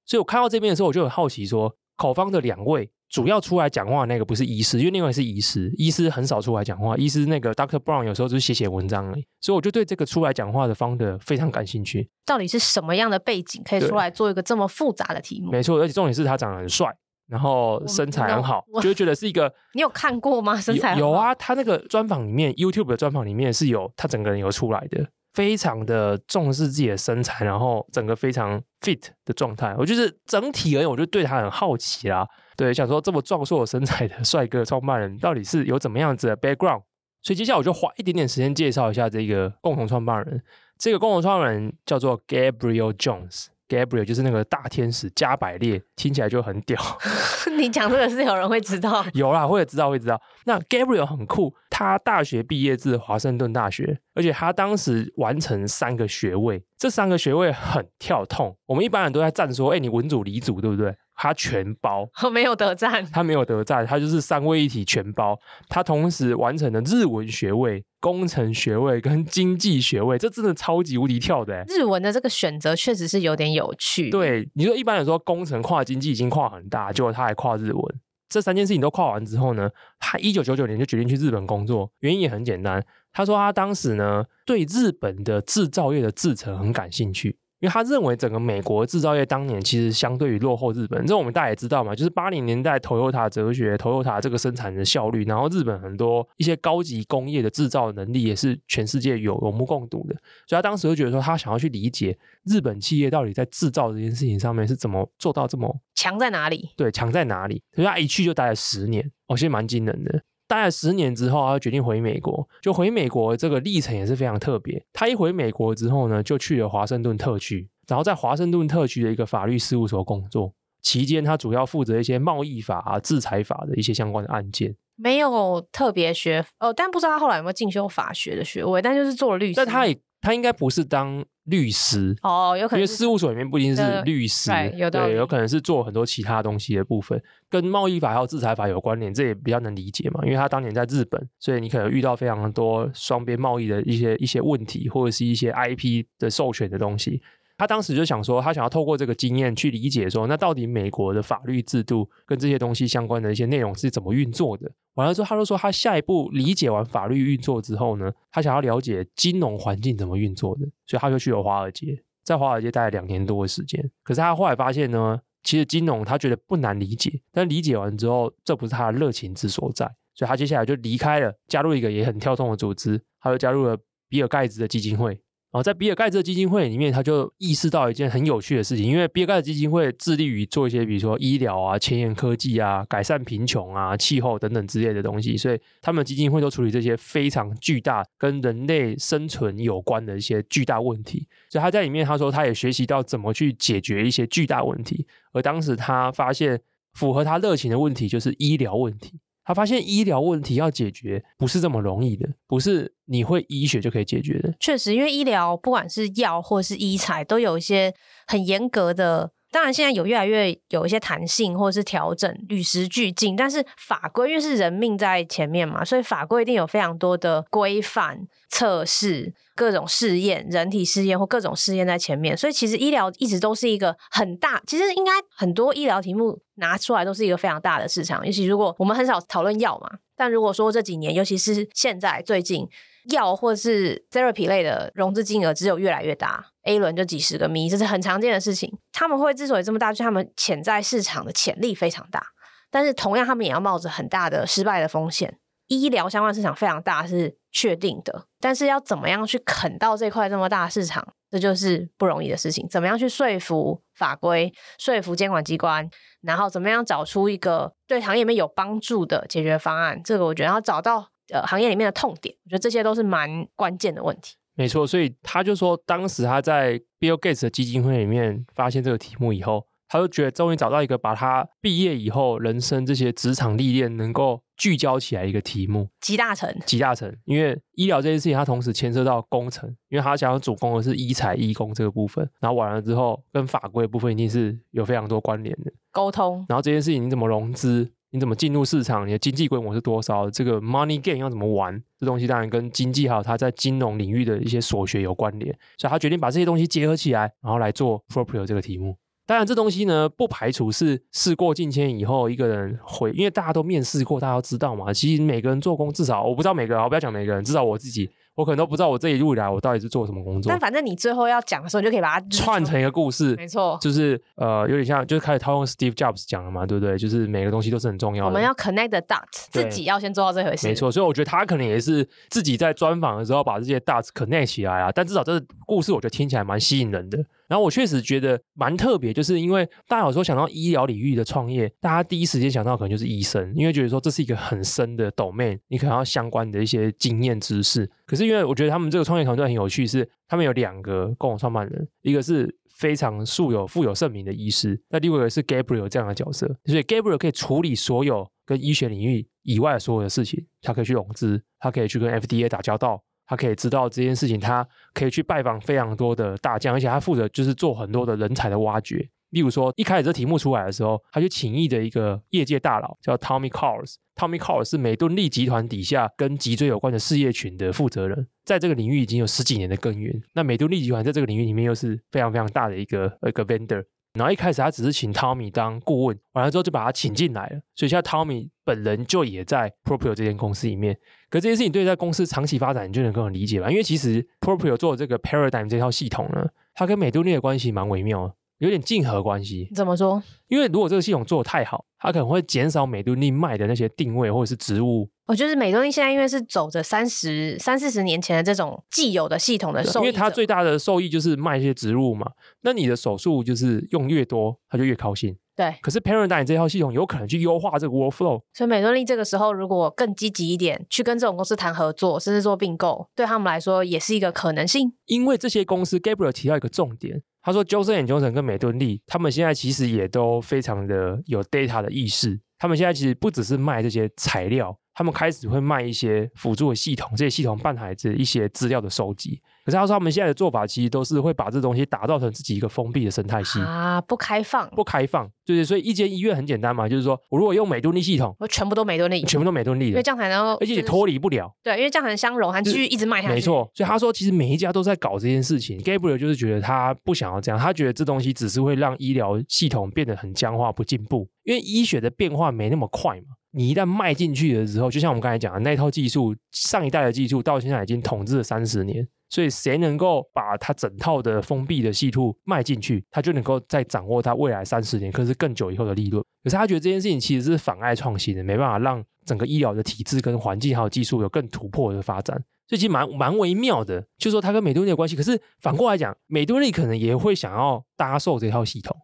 所以我看到这边的时候，我就很好奇说，口方的两位。主要出来讲话的那个不是医师，因为另外是医师，医师很少出来讲话。医师那个 Doctor Brown 有时候就是写写文章而已，所以我就对这个出来讲话的 founder 非常感兴趣。到底是什么样的背景可以出来做一个这么复杂的题目？没错，而且重点是他长得很帅，然后身材很好，就觉得是一个。你有看过吗？身材有，有啊，他那个专访里面，YouTube 的专访里面是有他整个人有出来的。非常的重视自己的身材，然后整个非常 fit 的状态。我就是整体而言，我就对他很好奇啦。对，想说这么壮硕的身材的帅哥创办人，到底是有怎么样子的 background？所以接下来我就花一点点时间介绍一下这个共同创办人。这个共同创办人叫做 Gabriel Jones。Gabriel 就是那个大天使加百列，听起来就很屌。你讲这个是有人会知道？有啦，会知道，会知道。那 Gabriel 很酷，他大学毕业自华盛顿大学，而且他当时完成三个学位，这三个学位很跳痛。我们一般人都在赞说，哎、欸，你文组理组，对不对？他全包，没有得赞。他没有得赞，他就是三位一体全包。他同时完成了日文学位、工程学位跟经济学位，这真的超级无敌跳的。日文的这个选择确实是有点有趣。对，你说一般来说，工程跨经济已经跨很大，结果他还跨日文。这三件事情都跨完之后呢，他一九九九年就决定去日本工作，原因也很简单。他说他当时呢对日本的制造业的制成很感兴趣。因为他认为整个美国制造业当年其实相对于落后日本，这我们大家也知道嘛，就是八零年代 Toyota 哲学，Toyota 这个生产的效率，然后日本很多一些高级工业的制造能力也是全世界有有目共睹的，所以他当时就觉得说，他想要去理解日本企业到底在制造这件事情上面是怎么做到这么强在哪里？对，强在哪里？所以他一去就待了十年，哦，其实蛮惊人的。待了十年之后，他决定回美国。就回美国这个历程也是非常特别。他一回美国之后呢，就去了华盛顿特区，然后在华盛顿特区的一个法律事务所工作。期间，他主要负责一些贸易法啊、制裁法的一些相关的案件。没有特别学哦，但不知道他后来有没有进修法学的学位，但就是做了律师。但他也。他应该不是当律师哦，有可能因为事务所里面不一定是律师，对，有可能是做很多其他东西的部分，跟贸易法还有制裁法有关联，这也比较能理解嘛。因为他当年在日本，所以你可能遇到非常多双边贸易的一些一些问题，或者是一些 IP 的授权的东西。他当时就想说，他想要透过这个经验去理解说，那到底美国的法律制度跟这些东西相关的一些内容是怎么运作的。完了之后，他就说，他下一步理解完法律运作之后呢，他想要了解金融环境怎么运作的，所以他就去了华尔街，在华尔街待了两年多的时间。可是他后来发现呢，其实金融他觉得不难理解，但理解完之后，这不是他的热情之所在，所以他接下来就离开了，加入一个也很跳动的组织，他就加入了比尔盖茨的基金会。然后在比尔盖茨基金会里面，他就意识到一件很有趣的事情，因为比尔盖茨基金会致力于做一些，比如说医疗啊、前沿科技啊、改善贫穷啊、气候等等之类的东西，所以他们基金会都处理这些非常巨大、跟人类生存有关的一些巨大问题。所以他在里面他说，他也学习到怎么去解决一些巨大问题。而当时他发现，符合他热情的问题就是医疗问题。他发现医疗问题要解决不是这么容易的，不是你会医学就可以解决的。确实，因为医疗不管是药或是医材，都有一些很严格的。当然，现在有越来越有一些弹性或者是调整，与时俱进。但是法规因为是人命在前面嘛，所以法规一定有非常多的规范、测试、各种试验、人体试验或各种试验在前面。所以其实医疗一直都是一个很大，其实应该很多医疗题目拿出来都是一个非常大的市场。尤其如果我们很少讨论药嘛，但如果说这几年，尤其是现在最近。药或是 therapy 类的融资金额只有越来越大，A 轮就几十个亿这是很常见的事情。他们会之所以这么大，就是他们潜在市场的潜力非常大，但是同样他们也要冒着很大的失败的风险。医疗相关市场非常大是确定的，但是要怎么样去啃到这块这么大的市场，这就是不容易的事情。怎么样去说服法规、说服监管机关，然后怎么样找出一个对行业里面有帮助的解决方案，这个我觉得要找到。呃，行业里面的痛点，我觉得这些都是蛮关键的问题。没错，所以他就说，当时他在 Bill Gates 的基金会里面发现这个题目以后，他就觉得终于找到一个把他毕业以后人生这些职场历练能够聚焦起来一个题目，集大成，集大成。因为医疗这件事情，他同时牵涉到工程，因为他想要主攻的是医材、医工这个部分，然后完了之后跟法规的部分一定是有非常多关联的沟通。然后这件事情你怎么融资？你怎么进入市场？你的经济规模是多少？这个 money game 要怎么玩？这东西当然跟经济还有他在金融领域的一些所学有关联，所以他决定把这些东西结合起来，然后来做 Proprio 这个题目。当然，这东西呢不排除是事过境迁以后一个人会，因为大家都面试过，大家都知道嘛。其实每个人做工，至少我不知道每个人，我不要讲每个人，至少我自己。我可能都不知道我这一路以来我到底是做什么工作，但反正你最后要讲的时候，你就可以把它串成一个故事，没错，就是呃，有点像，就是开始套用 Steve Jobs 讲了嘛，对不对？就是每个东西都是很重要的，我们要 connect the dots，自己要先做到这回事，没错。所以我觉得他可能也是自己在专访的时候把这些 dots connect 起来啊，但至少这个故事我觉得听起来蛮吸引人的。然后我确实觉得蛮特别，就是因为大家有时候想到医疗领域的创业，大家第一时间想到可能就是医生，因为觉得说这是一个很深的 domain，你可能要相关的一些经验知识。可是因为我觉得他们这个创业团队很有趣，是他们有两个共同创办人，一个是非常素有富有盛名的医师，那另外一个是 Gabriel 这样的角色，所以 Gabriel 可以处理所有跟医学领域以外的所有的事情，他可以去融资，他可以去跟 FDA 打交道。他可以知道这件事情，他可以去拜访非常多的大将，而且他负责就是做很多的人才的挖掘。例如说，一开始这题目出来的时候，他就请益的一个业界大佬叫 Tommy Cowles。Tommy Cowles 是美顿力集团底下跟脊椎有关的事业群的负责人，在这个领域已经有十几年的耕耘。那美顿力集团在这个领域里面又是非常非常大的一个一个 vendor。然后一开始他只是请 Tommy 当顾问，完了之后就把他请进来了。所以现在 Tommy 本人就也在 Proprio 这间公司里面。可这件事情对在公司长期发展，你就能更理解吧？因为其实 Proprio 做的这个 Paradigm 这套系统呢，它跟美敦力的关系蛮微妙的。有点竞合关系，怎么说？因为如果这个系统做的太好，它可能会减少美敦力卖的那些定位或者是植物。我觉得美敦力现在因为是走着三十三四十年前的这种既有的系统的受益，因为它最大的受益就是卖一些植物嘛。那你的手术就是用越多，它就越高兴。对。可是 Paradigm 这套系统有可能去优化这个 workflow，所以美敦力这个时候如果更积极一点，去跟这种公司谈合作，甚至做并购，对他们来说也是一个可能性。因为这些公司 Gabriel 提到一个重点。他说，Johnson & Johnson 跟美敦力，他们现在其实也都非常的有 data 的意识。他们现在其实不只是卖这些材料，他们开始会卖一些辅助的系统，这些系统伴随着一些资料的收集。可是他说，他们现在的做法其实都是会把这东西打造成自己一个封闭的生态系啊，不开放，不开放，对对。所以一间医院很简单嘛，就是说我如果用美敦力系统，我全部都美敦力，全部都美敦力，因为这样才能够，而且也脱离不了。对，因为这样才能相容，还继续一直卖下去。没错，所以他说，其实每一家都在搞这件事情。Gabriel 就是觉得他不想要这样，他觉得这东西只是会让医疗系统变得很僵化，不进步。因为医学的变化没那么快嘛。你一旦迈进去的时候，就像我们刚才讲的那一套技术，上一代的技术到现在已经统治了三十年。所以，谁能够把它整套的封闭的系统卖进去，他就能够再掌握它未来三十年，可是更久以后的利润。可是，他觉得这件事情其实是妨碍创新的，没办法让整个医疗的体制跟环境还有技术有更突破的发展。所以，其实蛮蛮微妙的，就是说他跟美敦力的关系。可是反过来讲，美敦力可能也会想要搭售这套系统，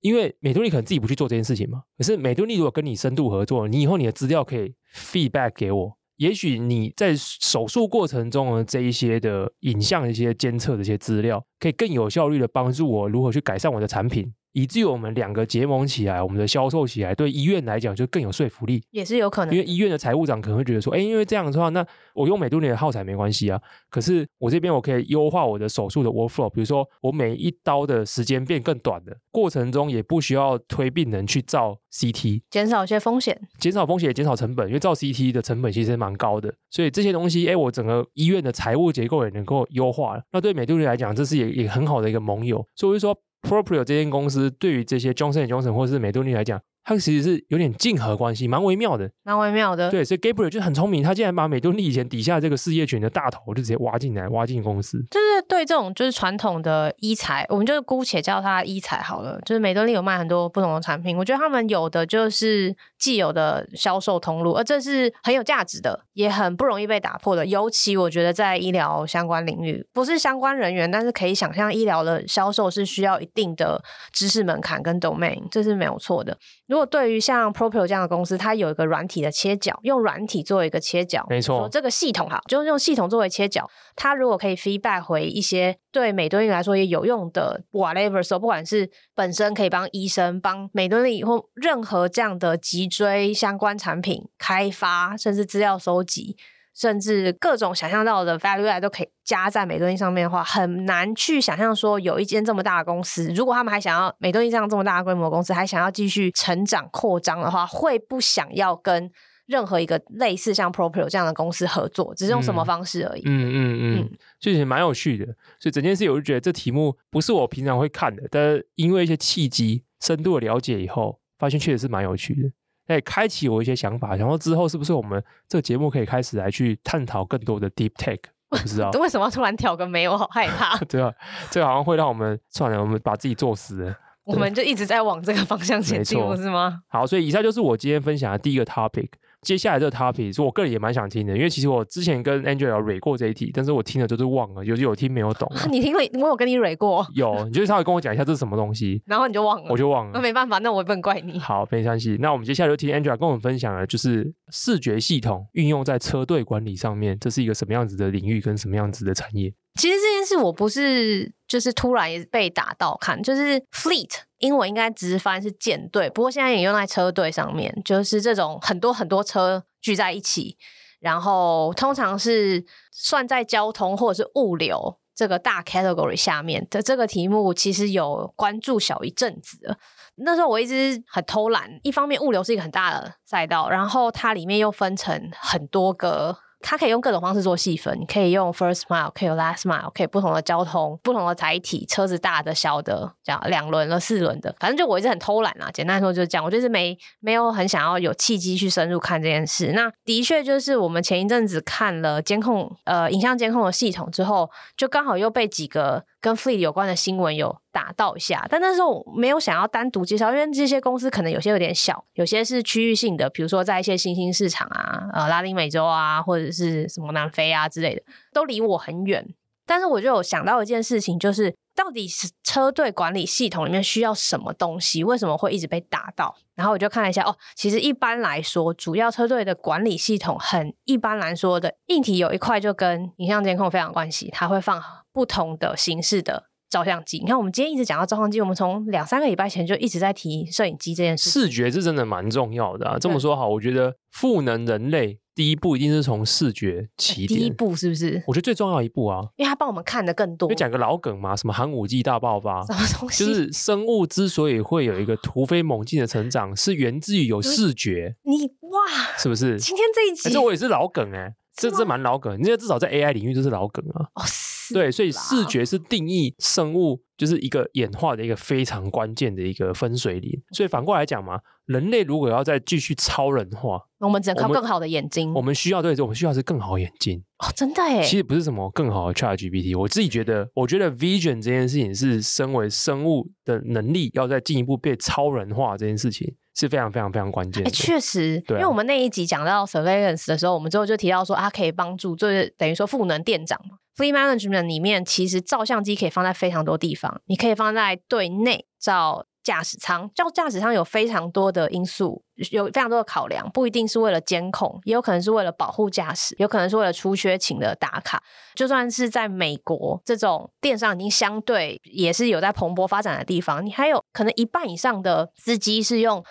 因为美敦力可能自己不去做这件事情嘛。可是，美敦力如果跟你深度合作，你以后你的资料可以 feedback 给我。也许你在手术过程中的这一些的影像、一些监测的一些资料，可以更有效率的帮助我如何去改善我的产品。以至于我们两个结盟起来，我们的销售起来，对医院来讲就更有说服力，也是有可能。因为医院的财务长可能会觉得说，哎，因为这样的话，那我用美敦力的耗材没关系啊。可是我这边我可以优化我的手术的 workflow，比如说我每一刀的时间变更短了过程中，也不需要推病人去照 CT，减少一些风险，减少风险也减少成本，因为照 CT 的成本其实蛮高的。所以这些东西，哎，我整个医院的财务结构也能够优化了。那对美敦力来讲，这是也也很好的一个盟友。所以我就说。Proprio 这间公司对于这些 Johnson & Johnson 或是美敦力来讲，它其实是有点竞合关系，蛮微妙的，蛮微妙的。对，所以 Gabriel 就很聪明，他竟然把美敦力以前底下这个事业群的大头就直接挖进来，挖进公司。就是对这种就是传统的医材，我们就姑且叫它医材好了。就是美敦力有卖很多不同的产品，我觉得他们有的就是既有的销售通路，而这是很有价值的，也很不容易被打破的。尤其我觉得在医疗相关领域，不是相关人员，但是可以想象医疗的销售是需要一定的知识门槛跟 domain，这是没有错的。如果对于像 Proprio 这样的公司，它有一个软体的切角，用软体作为一个切角，没错，这个系统哈，就是用系统作为切角，它如果可以 feedback 回一些对美敦力来说也有用的 whatever，说不管是本身可以帮医生、帮美敦力或任何这样的脊椎相关产品开发，甚至资料收集。甚至各种想象到的 value add 都可以加在美敦力上面的话，很难去想象说有一间这么大的公司，如果他们还想要美敦力这样这么大的规模的公司，还想要继续成长扩张的话，会不想要跟任何一个类似像 Proprio 这样的公司合作，只是用什么方式而已。嗯嗯嗯，就、嗯嗯、是蛮有趣的。所以整件事我就觉得这题目不是我平常会看的，但是因为一些契机、深度的了解以后，发现确实是蛮有趣的。哎，开启我一些想法，然后之后是不是我们这个节目可以开始来去探讨更多的 deep tech？我不知道 为什么突然挑个眉，我好害怕。对啊，这个好像会让我们算了，我们把自己做死了。我们就一直在往这个方向前进，不是吗？好，所以以上就是我今天分享的第一个 topic。接下来这个 topic 是我个人也蛮想听的，因为其实我之前跟 Angela 蕊过这一题，但是我听了就是忘了，有有听没有懂。你听了，我有跟你蕊过。有，你就稍微跟我讲一下这是什么东西，然后你就忘了，我就忘了。那没办法，那我也不能怪你。好，没关系。那我们接下来就听 Angela 跟我们分享的，就是视觉系统运用在车队管理上面，这是一个什么样子的领域跟什么样子的产业？其实这件事我不是就是突然也被打到看，就是 fleet 英文应该直翻是舰队，不过现在也用在车队上面，就是这种很多很多车聚在一起，然后通常是算在交通或者是物流这个大 category 下面的这个题目，其实有关注小一阵子了。那时候我一直很偷懒，一方面物流是一个很大的赛道，然后它里面又分成很多个。它可以用各种方式做细分，你可以用 first mile，可以有 last mile，可以不同的交通、不同的载体，车子大的、小的，这样两轮的、四轮的，反正就我一直很偷懒啦。简单说就是这样，我就是没没有很想要有契机去深入看这件事。那的确就是我们前一阵子看了监控呃影像监控的系统之后，就刚好又被几个跟 fleet 有关的新闻有打到一下，但那时候我没有想要单独介绍，因为这些公司可能有些有点小，有些是区域性的，比如说在一些新兴市场啊，呃，拉丁美洲啊，或者是什么南非啊之类的，都离我很远。但是我就有想到一件事情，就是到底是车队管理系统里面需要什么东西？为什么会一直被打到？然后我就看了一下，哦，其实一般来说，主要车队的管理系统很一般来说的硬体有一块就跟影像监控非常关系，它会放不同的形式的。照相机，你看，我们今天一直讲到照相机，我们从两三个礼拜前就一直在提摄影机这件事。视觉是真的蛮重要的啊。这么说好，我觉得赋能人类第一步一定是从视觉起点。第一步是不是？我觉得最重要一步啊，因为它帮我们看的更多。就讲个老梗嘛，什么寒武纪大爆发，什么东西？就是生物之所以会有一个突飞猛进的成长，是源自于有视觉。你哇，是不是？今天这一集，这我也是老梗哎、欸，这这蛮老梗。你这至少在 AI 领域就是老梗啊。哦，是。对，所以视觉是定义生物。就是一个演化的一个非常关键的一个分水岭，所以反过来讲嘛，人类如果要再继续超人化，我们只能靠更好的眼睛。我们，需要对，我们需要是更好眼睛哦，真的耶。其实不是什么更好的 ChatGPT，我自己觉得，我觉得 Vision 这件事情是身为生物的能力要再进一步被超人化这件事情是非常非常非常关键确实，因为我们那一集讲到 Surveillance 的时候，我们之后就提到说，它可以帮助，就是等于说赋能店长嘛。Fleet Management 里面，其实照相机可以放在非常多地方。你可以放在对内照驾驶舱，照驾驶舱有非常多的因素，有非常多的考量，不一定是为了监控，也有可能是为了保护驾驶，有可能是为了出缺勤的打卡。就算是在美国这种电商已经相对也是有在蓬勃发展的地方，你还有可能一半以上的司机是用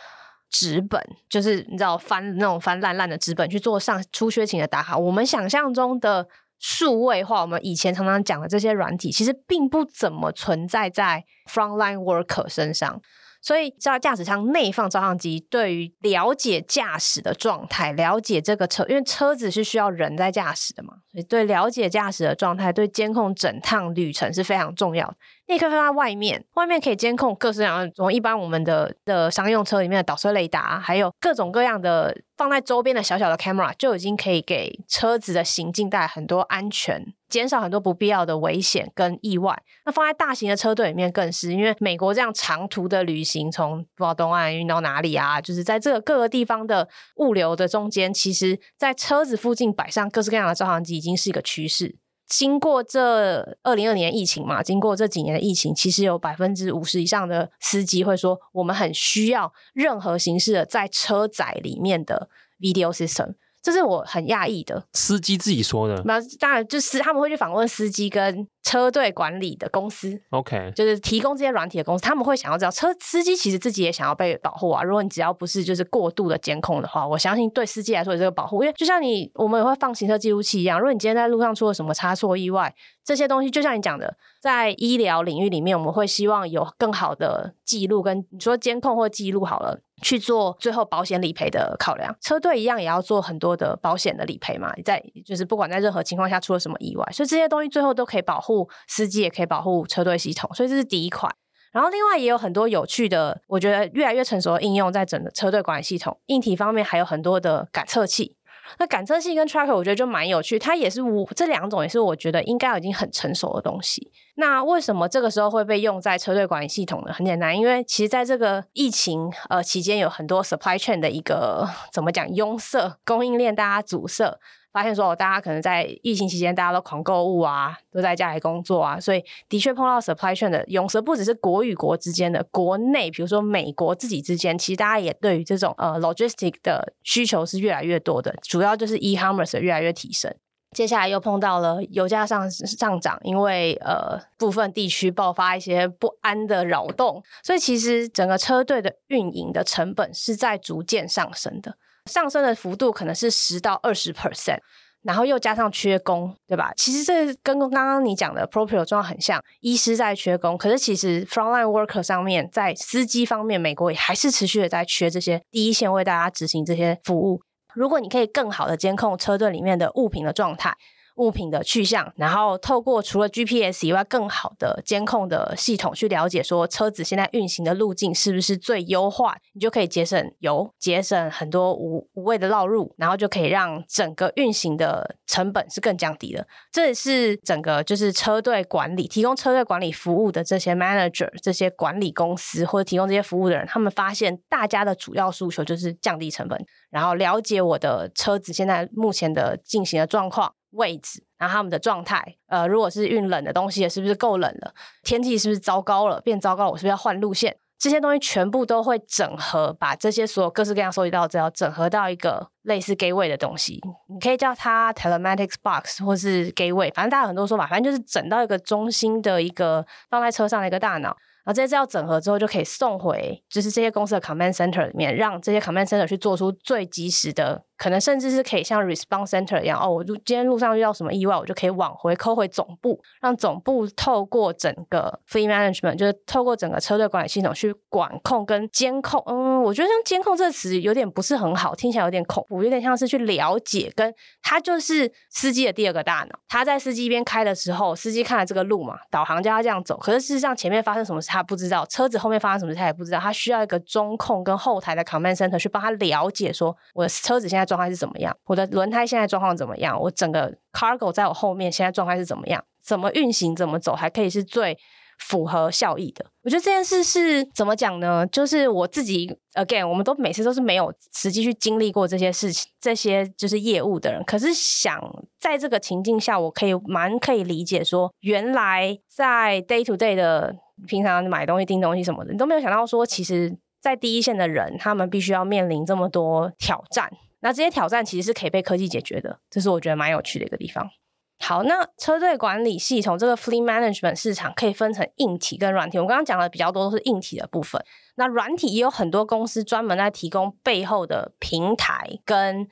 纸本，就是你知道翻那种翻烂烂的纸本去做上出缺勤的打卡。我们想象中的。数位化，我们以前常常讲的这些软体，其实并不怎么存在在 frontline worker 身上。所以，知道驾驶舱内放照相机，对于了解驾驶的状态，了解这个车，因为车子是需要人在驾驶的嘛，所以对了解驾驶的状态，对监控整趟旅程是非常重要的。你可以放在外面，外面可以监控各式各样的，从一般我们的的商用车里面的倒车雷达，还有各种各样的放在周边的小小的 camera，就已经可以给车子的行进带来很多安全。减少很多不必要的危险跟意外。那放在大型的车队里面更是，因为美国这样长途的旅行，从不知道东岸运到哪里啊，就是在这个各个地方的物流的中间，其实在车子附近摆上各式各样的照相机，经是一个趋势。经过这二零二零年疫情嘛，经过这几年的疫情，其实有百分之五十以上的司机会说，我们很需要任何形式的在车载里面的 video system。这是我很讶异的，司机自己说的。那当然就是他们会去访问司机跟车队管理的公司，OK，就是提供这些软体的公司，他们会想要知道车司机其实自己也想要被保护啊。如果你只要不是就是过度的监控的话，我相信对司机来说也是个保护，因为就像你我们也会放行车记录器一样，如果你今天在路上出了什么差错意外，这些东西就像你讲的，在医疗领域里面，我们会希望有更好的记录，跟你说监控或记录好了。去做最后保险理赔的考量，车队一样也要做很多的保险的理赔嘛。在就是不管在任何情况下出了什么意外，所以这些东西最后都可以保护司机，也可以保护车队系统。所以这是第一款。然后另外也有很多有趣的，我觉得越来越成熟的应用在整个车队管理系统。硬体方面还有很多的感测器。那感测器跟 tracker 我觉得就蛮有趣，它也是我这两种也是我觉得应该已经很成熟的东西。那为什么这个时候会被用在车队管理系统呢？很简单，因为其实在这个疫情呃期间，有很多 supply chain 的一个 怎么讲拥塞，供应链大家阻塞。发现说，大家可能在疫情期间，大家都狂购物啊，都在家里工作啊，所以的确碰到 supply chain 的拥塞，不只是国与国之间的，国内比如说美国自己之间，其实大家也对于这种呃 logistic 的需求是越来越多的，主要就是 e-commerce 越来越提升。接下来又碰到了油价上上涨，因为呃部分地区爆发一些不安的扰动，所以其实整个车队的运营的成本是在逐渐上升的。上升的幅度可能是十到二十 percent，然后又加上缺工，对吧？其实这跟刚刚你讲的 Proprio 状况很像，医师在缺工，可是其实 frontline worker 上面在司机方面，美国也还是持续的在缺这些第一线为大家执行这些服务。如果你可以更好的监控车队里面的物品的状态。物品的去向，然后透过除了 GPS 以外更好的监控的系统去了解，说车子现在运行的路径是不是最优化，你就可以节省油，节省很多无无谓的绕路，然后就可以让整个运行的成本是更降低的。这也是整个就是车队管理提供车队管理服务的这些 manager、这些管理公司或者提供这些服务的人，他们发现大家的主要诉求就是降低成本，然后了解我的车子现在目前的进行的状况。位置，然后他们的状态，呃，如果是运冷的东西，是不是够冷了？天气是不是糟糕了？变糟糕了，我是不是要换路线？这些东西全部都会整合，把这些所有各式各样收集到资料，整合到一个类似 gateway 的东西。你可以叫它 telematics box 或是 gateway，反正大家有很多说法，反正就是整到一个中心的一个放在车上的一个大脑。然后这些资料整合之后，就可以送回，就是这些公司的 command center 里面，让这些 command center 去做出最及时的，可能甚至是可以像 response center 一样，哦，我就今天路上遇到什么意外，我就可以往回扣回总部，让总部透过整个 fleet management，就是透过整个车队管理系统去管控跟监控。嗯，我觉得像监控这个词有点不是很好，听起来有点恐怖，有点像是去了解，跟他就是司机的第二个大脑。他在司机一边开的时候，司机看了这个路嘛，导航叫他这样走，可是事实上前面发生什么事他不知道，车子后面发生什么事他也不知道，他需要一个中控跟后台的 command center 去帮他了解，说我的车子现在状态是怎么样？我的轮胎现在状况怎么样？我整个 cargo 在我后面现在状态是怎么样？怎么运行？怎么走？还可以是最符合效益的？我觉得这件事是怎么讲呢？就是我自己 again，我们都每次都是没有实际去经历过这些事情，这些就是业务的人。可是想在这个情境下，我可以蛮可以理解说，原来在 day to day 的平常买东西、订东西什么的，你都没有想到说，其实，在第一线的人，他们必须要面临这么多挑战。那这些挑战其实是可以被科技解决的，这是我觉得蛮有趣的一个地方。好，那车队管理系统这个 fleet management 市场可以分成硬体跟软体。我刚刚讲的比较多都是硬体的部分，那软体也有很多公司专门在提供背后的平台跟。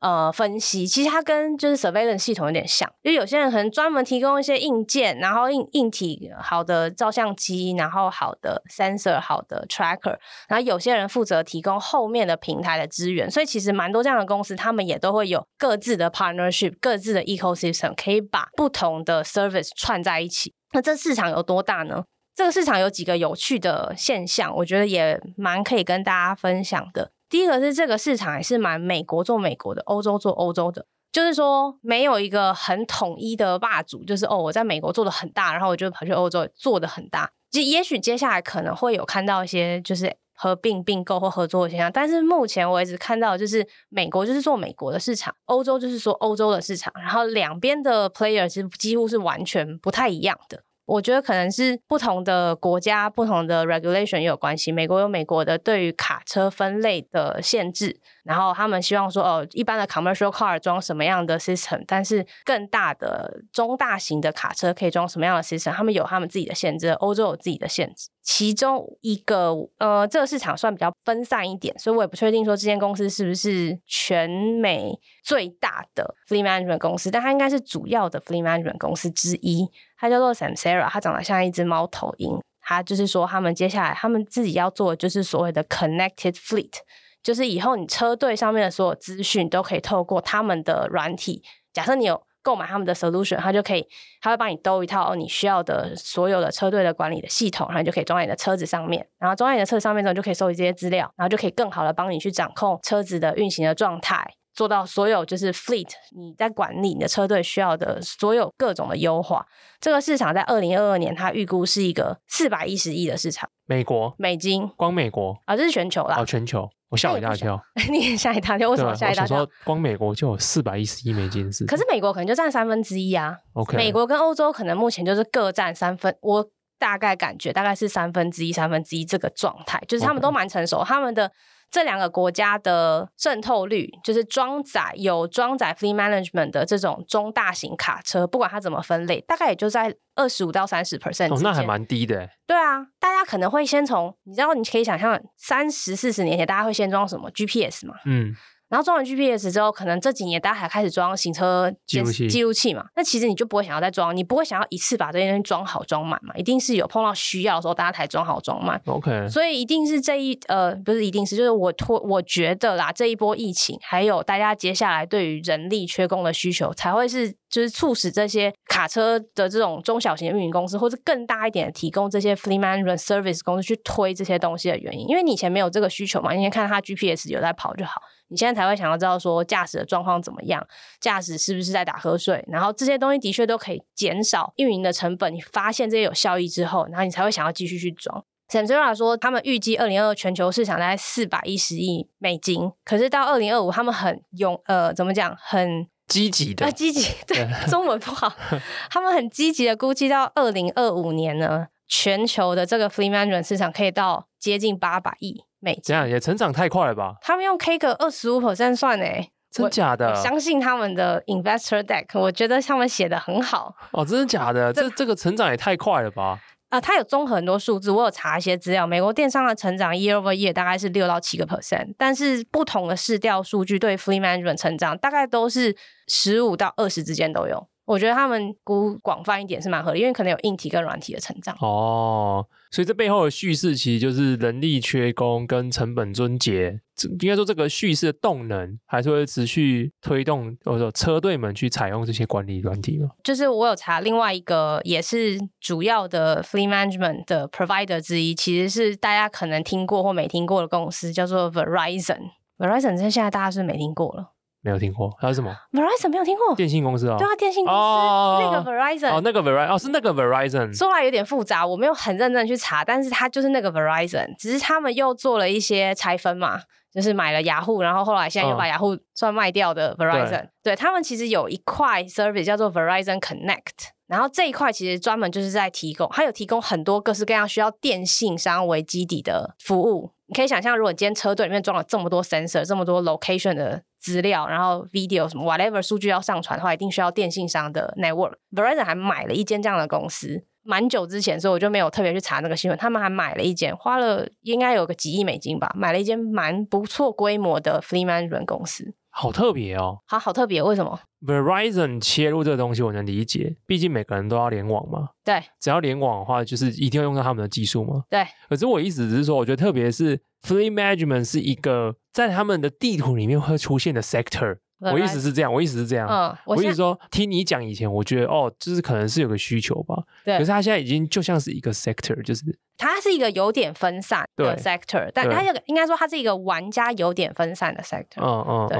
呃，分析其实它跟就是 surveillance 系统有点像，就有些人可能专门提供一些硬件，然后硬硬体好的照相机，然后好的 sensor，好的 tracker，然后有些人负责提供后面的平台的资源，所以其实蛮多这样的公司，他们也都会有各自的 partnership，各自的 ecosystem，可以把不同的 service 串在一起。那这市场有多大呢？这个市场有几个有趣的现象，我觉得也蛮可以跟大家分享的。第一个是这个市场还是蛮美国做美国的，欧洲做欧洲的，就是说没有一个很统一的霸主，就是哦，我在美国做的很大，然后我就跑去欧洲做的很大。就也许接下来可能会有看到一些就是合并并购或合作的现象，但是目前为止看到就是美国就是做美国的市场，欧洲就是说欧洲的市场，然后两边的 player 是几乎是完全不太一样的。我觉得可能是不同的国家、不同的 regulation 也有关系。美国有美国的对于卡车分类的限制。然后他们希望说，哦，一般的 commercial car 装什么样的 system，但是更大的中大型的卡车可以装什么样的 system，他们有他们自己的限制，欧洲有自己的限制。其中一个，呃，这个市场算比较分散一点，所以我也不确定说这间公司是不是全美最大的 fleet management 公司，但它应该是主要的 fleet management 公司之一。它叫做 Samsara，它长得像一只猫头鹰。它就是说，他们接下来他们自己要做的就是所谓的 connected fleet。就是以后你车队上面的所有资讯都可以透过他们的软体。假设你有购买他们的 solution，它就可以，它会帮你兜一套你需要的所有的车队的管理的系统，然后你就可以装在你的车子上面。然后装在你的车子上面之后，就可以收集这些资料，然后就可以更好的帮你去掌控车子的运行的状态，做到所有就是 fleet 你在管理你的车队需要的所有各种的优化。这个市场在二零二二年，它预估是一个四百一十亿的市场。美国美金，光美国啊，这是全球啦。哦，全球。我吓我一大跳，你也吓一大跳？为什么吓一大跳？光美国就有四百一十亿美金是，可是美国可能就占三分之一啊。OK，美国跟欧洲可能目前就是各占三分，我大概感觉大概是三分之一、三分之一这个状态，就是他们都蛮成熟.他们的。这两个国家的渗透率，就是装载有装载 fleet management 的这种中大型卡车，不管它怎么分类，大概也就在二十五到三十 percent。哦，那还蛮低的。对啊，大家可能会先从，你知道，你可以想象三十四十年前大家会先装什么 GPS 嘛？嗯，然后装完 GPS 之后，可能这几年大家还开始装行车记录器记录器嘛，那其实你就不会想要再装，你不会想要一次把这些东西装好装满嘛，一定是有碰到需要的时候，大家才装好装满。OK，所以一定是这一呃，不是一定是，就是我托我觉得啦，这一波疫情还有大家接下来对于人力缺工的需求，才会是就是促使这些卡车的这种中小型的运营公司，或者更大一点的提供这些 fleet management service 公司去推这些东西的原因，因为你以前没有这个需求嘛，你先看它 GPS 有在跑就好。你现在才会想要知道说驾驶的状况怎么样，驾驶是不是在打瞌睡，然后这些东西的确都可以减少运营的成本。你发现这些有效益之后，然后你才会想要继续去装。Samsara 说，他们预计二零二二全球市场大概四百一十亿美金，可是到二零二五，他们很勇，呃，怎么讲，很积极的，啊，积极，对，中文不好，他们很积极的估计到二零二五年呢，全球的这个 fleet management 市场可以到接近八百亿。美这样也成长太快了吧？他们用 K 个二十五 percent 算诶，真假的？相信他们的 investor deck，我觉得他们写的很好哦，真的假的？这这个成长也太快了吧？啊、呃，他有综合很多数字，我有查一些资料。美国电商的成长 year over year 大概是六到七个 percent，但是不同的市调数据对 fleet management 成长大概都是十五到二十之间都有。我觉得他们估广泛一点是蛮合理，因为可能有硬体跟软体的成长。哦，所以这背后的叙事其实就是人力缺工跟成本撙节。应该说这个叙事的动能还是会持续推动，或者说车队们去采用这些管理软体吗？就是我有查另外一个也是主要的 fleet management 的 provider 之一，其实是大家可能听过或没听过的公司，叫做 Verizon。Verizon 现在大家是是没听过了？没有听过，还有什么？Verizon 没有听过？电信公司啊？对啊，电信公司、哦、那个 Verizon 哦，那个 Verizon 哦，是那个 Verizon。说来有点复杂，我没有很认真去查，但是它就是那个 Verizon，只是他们又做了一些拆分嘛，就是买了雅虎，然后后来现在又把雅虎算卖掉的 Verizon。对，对他们其实有一块 service 叫做 Verizon Connect，然后这一块其实专门就是在提供，它有提供很多各式各样需要电信商为基底的服务。你可以想象，如果今天车队里面装了这么多 sensor，这么多 location 的资料，然后 video 什么 whatever 数据要上传的话，一定需要电信商的 network。Verizon 还买了一间这样的公司，蛮久之前，所以我就没有特别去查那个新闻。他们还买了一间，花了应该有个几亿美金吧，买了一间蛮不错规模的 fleeman 日本公司。好特别哦，好好特别，为什么？Verizon 切入这个东西，我能理解，毕竟每个人都要联网嘛。对，只要联网的话，就是一定要用到他们的技术嘛。对。可是我意思只是说，我觉得特别是 Fleet Management 是一个在他们的地图里面会出现的 sector。我意思是这样，我意思是这样。嗯，我，意思说，听你讲以前，我觉得哦，就是可能是有个需求吧。对。可是他现在已经就像是一个 sector，就是它是一个有点分散的 sector，但它有应该说它是一个玩家有点分散的 sector。嗯嗯，对。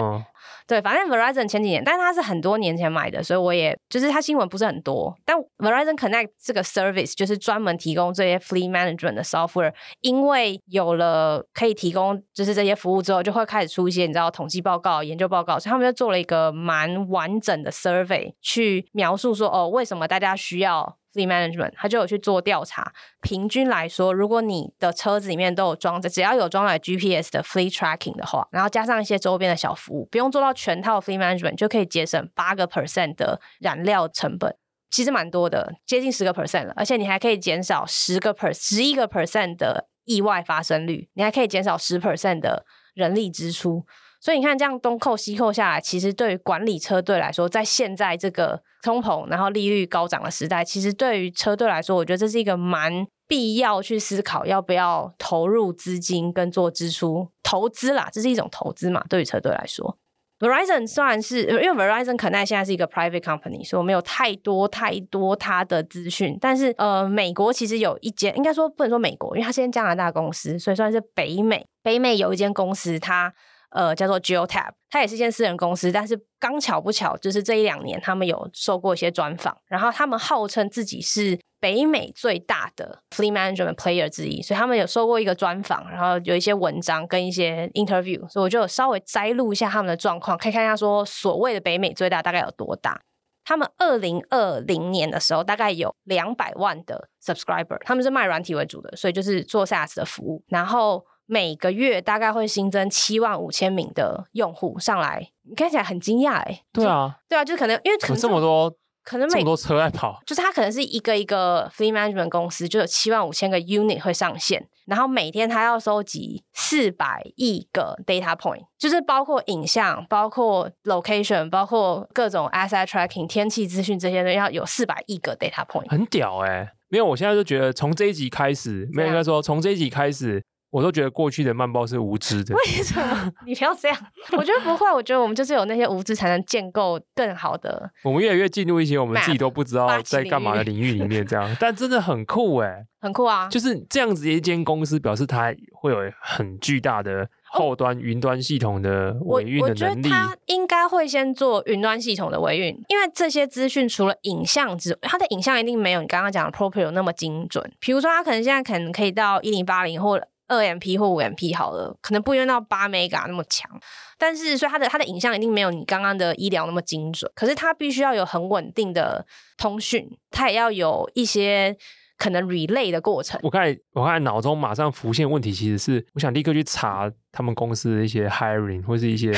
对，反正 Verizon 前几年，但是它是很多年前买的，所以我也就是它新闻不是很多。但 Verizon Connect 这个 service 就是专门提供这些 fleet management 的 software，因为有了可以提供就是这些服务之后，就会开始出一些你知道统计报告、研究报告，所以他们就做了一个蛮完整的 survey 去描述说，哦，为什么大家需要。Fleet Management，他就有去做调查。平均来说，如果你的车子里面都有装着，只要有装了 GPS 的 Fleet Tracking 的话，然后加上一些周边的小服务，不用做到全套 Fleet Management，就可以节省八个 percent 的燃料成本，其实蛮多的，接近十个 percent 了。而且你还可以减少十个 per 十一个 percent 的意外发生率，你还可以减少十 percent 的人力支出。所以你看，这样东扣西扣下来，其实对于管理车队来说，在现在这个通膨然后利率高涨的时代，其实对于车队来说，我觉得这是一个蛮必要去思考要不要投入资金跟做支出投资啦，这是一种投资嘛。对于车队来说，Verizon 算是因为 Verizon 可能现在是一个 private company，所以我没有太多太多它的资讯。但是呃，美国其实有一间，应该说不能说美国，因为它现在加拿大公司，所以算是北美。北美有一间公司，它。呃，叫做 Geotab，它也是一间私人公司，但是刚巧不巧，就是这一两年他们有受过一些专访，然后他们号称自己是北美最大的 fleet management player 之一，所以他们有受过一个专访，然后有一些文章跟一些 interview，所以我就有稍微摘录一下他们的状况，可以看一下说所谓的北美最大大概有多大。他们二零二零年的时候大概有两百万的 subscriber，他们是卖软体为主的，所以就是做 SaaS 的服务，然后。每个月大概会新增七万五千名的用户上来，你看起来很惊讶哎。对啊，对啊，就可能因为可能这么多，可能每这么多车在跑，就是它可能是一个一个 fleet management 公司，就有七万五千个 unit 会上线，然后每天它要收集四百亿个 data point，就是包括影像、包括 location、包括各种 asset tracking、天气资讯这些都要有四百亿个 data point，很屌哎、欸！没有，我现在就觉得从这一集开始，没有应该说从这一集开始。我都觉得过去的曼报是无知的。为什么？你不要这样。我觉得不会，我觉得我们就是有那些无知，才能建构更好的。我们越来越进入一些我们自己都不知道在干嘛的领域里面，这样。但真的很酷哎，很酷啊！就是这样子一间公司，表示它会有很巨大的后端云端系统的维运的能力。它应该会先做云端系统的维运，因为这些资讯除了影像之外，它的影像一定没有你刚刚讲的 Proprio 那么精准。比如说，它可能现在可能可以到一零八零或。二 MP 或五 MP 好了，可能不用到八 Mega 那么强，但是所以它的它的影像一定没有你刚刚的医疗那么精准。可是它必须要有很稳定的通讯，它也要有一些可能 relay 的过程。我刚才我刚才脑中马上浮现问题，其实是我想立刻去查他们公司的一些 hiring 或是一些。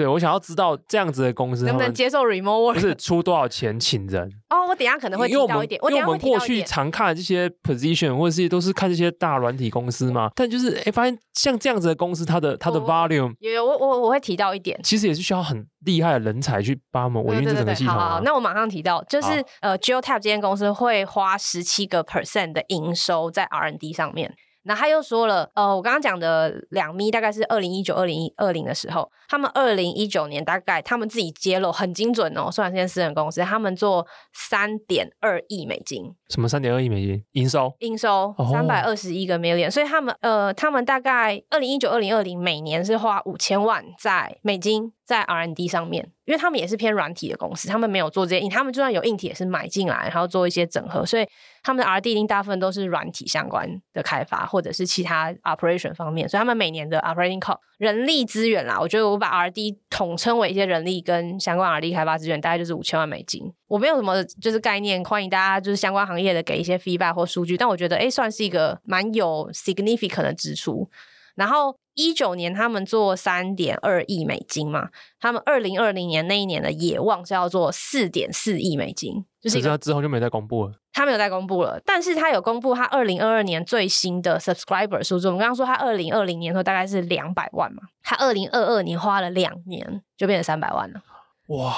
对，我想要知道这样子的公司能不能接受 remote work，不是出多少钱请人 哦。我等一下可能会提到一点，因为我们过去常看的这些 position 或者是都是看这些大软体公司嘛，但就是哎，发现像这样子的公司，它的它的 volume 有有我我我会提到一点，其实也是需要很厉害的人才去帮我们维运这整个系统。好，好，那我马上提到，就是呃 g e o t a p 这间公司会花十七个 percent 的营收在 R&D 上面。那他又说了，呃，我刚刚讲的两咪大概是二零一九、二零二零的时候，他们二零一九年大概他们自己揭露很精准哦，虽然是间私人公司，他们做三点二亿美金。什么三点二亿美金营收？营收三百二十一个 million，、oh. 所以他们呃，他们大概二零一九、二零二零每年是花五千万在美金在 R N D 上面，因为他们也是偏软体的公司，他们没有做这些硬，他们就算有硬体也是买进来，然后做一些整合，所以。他们的 R&D 一定大部分都是软体相关的开发，或者是其他 operation 方面，所以他们每年的 operating cost 人力资源啦，我觉得我把 R&D 统称为一些人力跟相关 R&D 开发资源，大概就是五千万美金。我没有什么就是概念，欢迎大家就是相关行业的给一些 feedback 或数据，但我觉得诶算是一个蛮有 significant 的支出。然后一九年他们做三点二亿美金嘛，他们二零二零年那一年的野望是要做四点四亿美金，就是他之后就没再公布了。他没有再公布了，但是他有公布他二零二二年最新的 subscriber 数字。我们刚刚说他二零二零年的时候大概是两百万嘛，他二零二二年花了两年就变成三百万了。哇！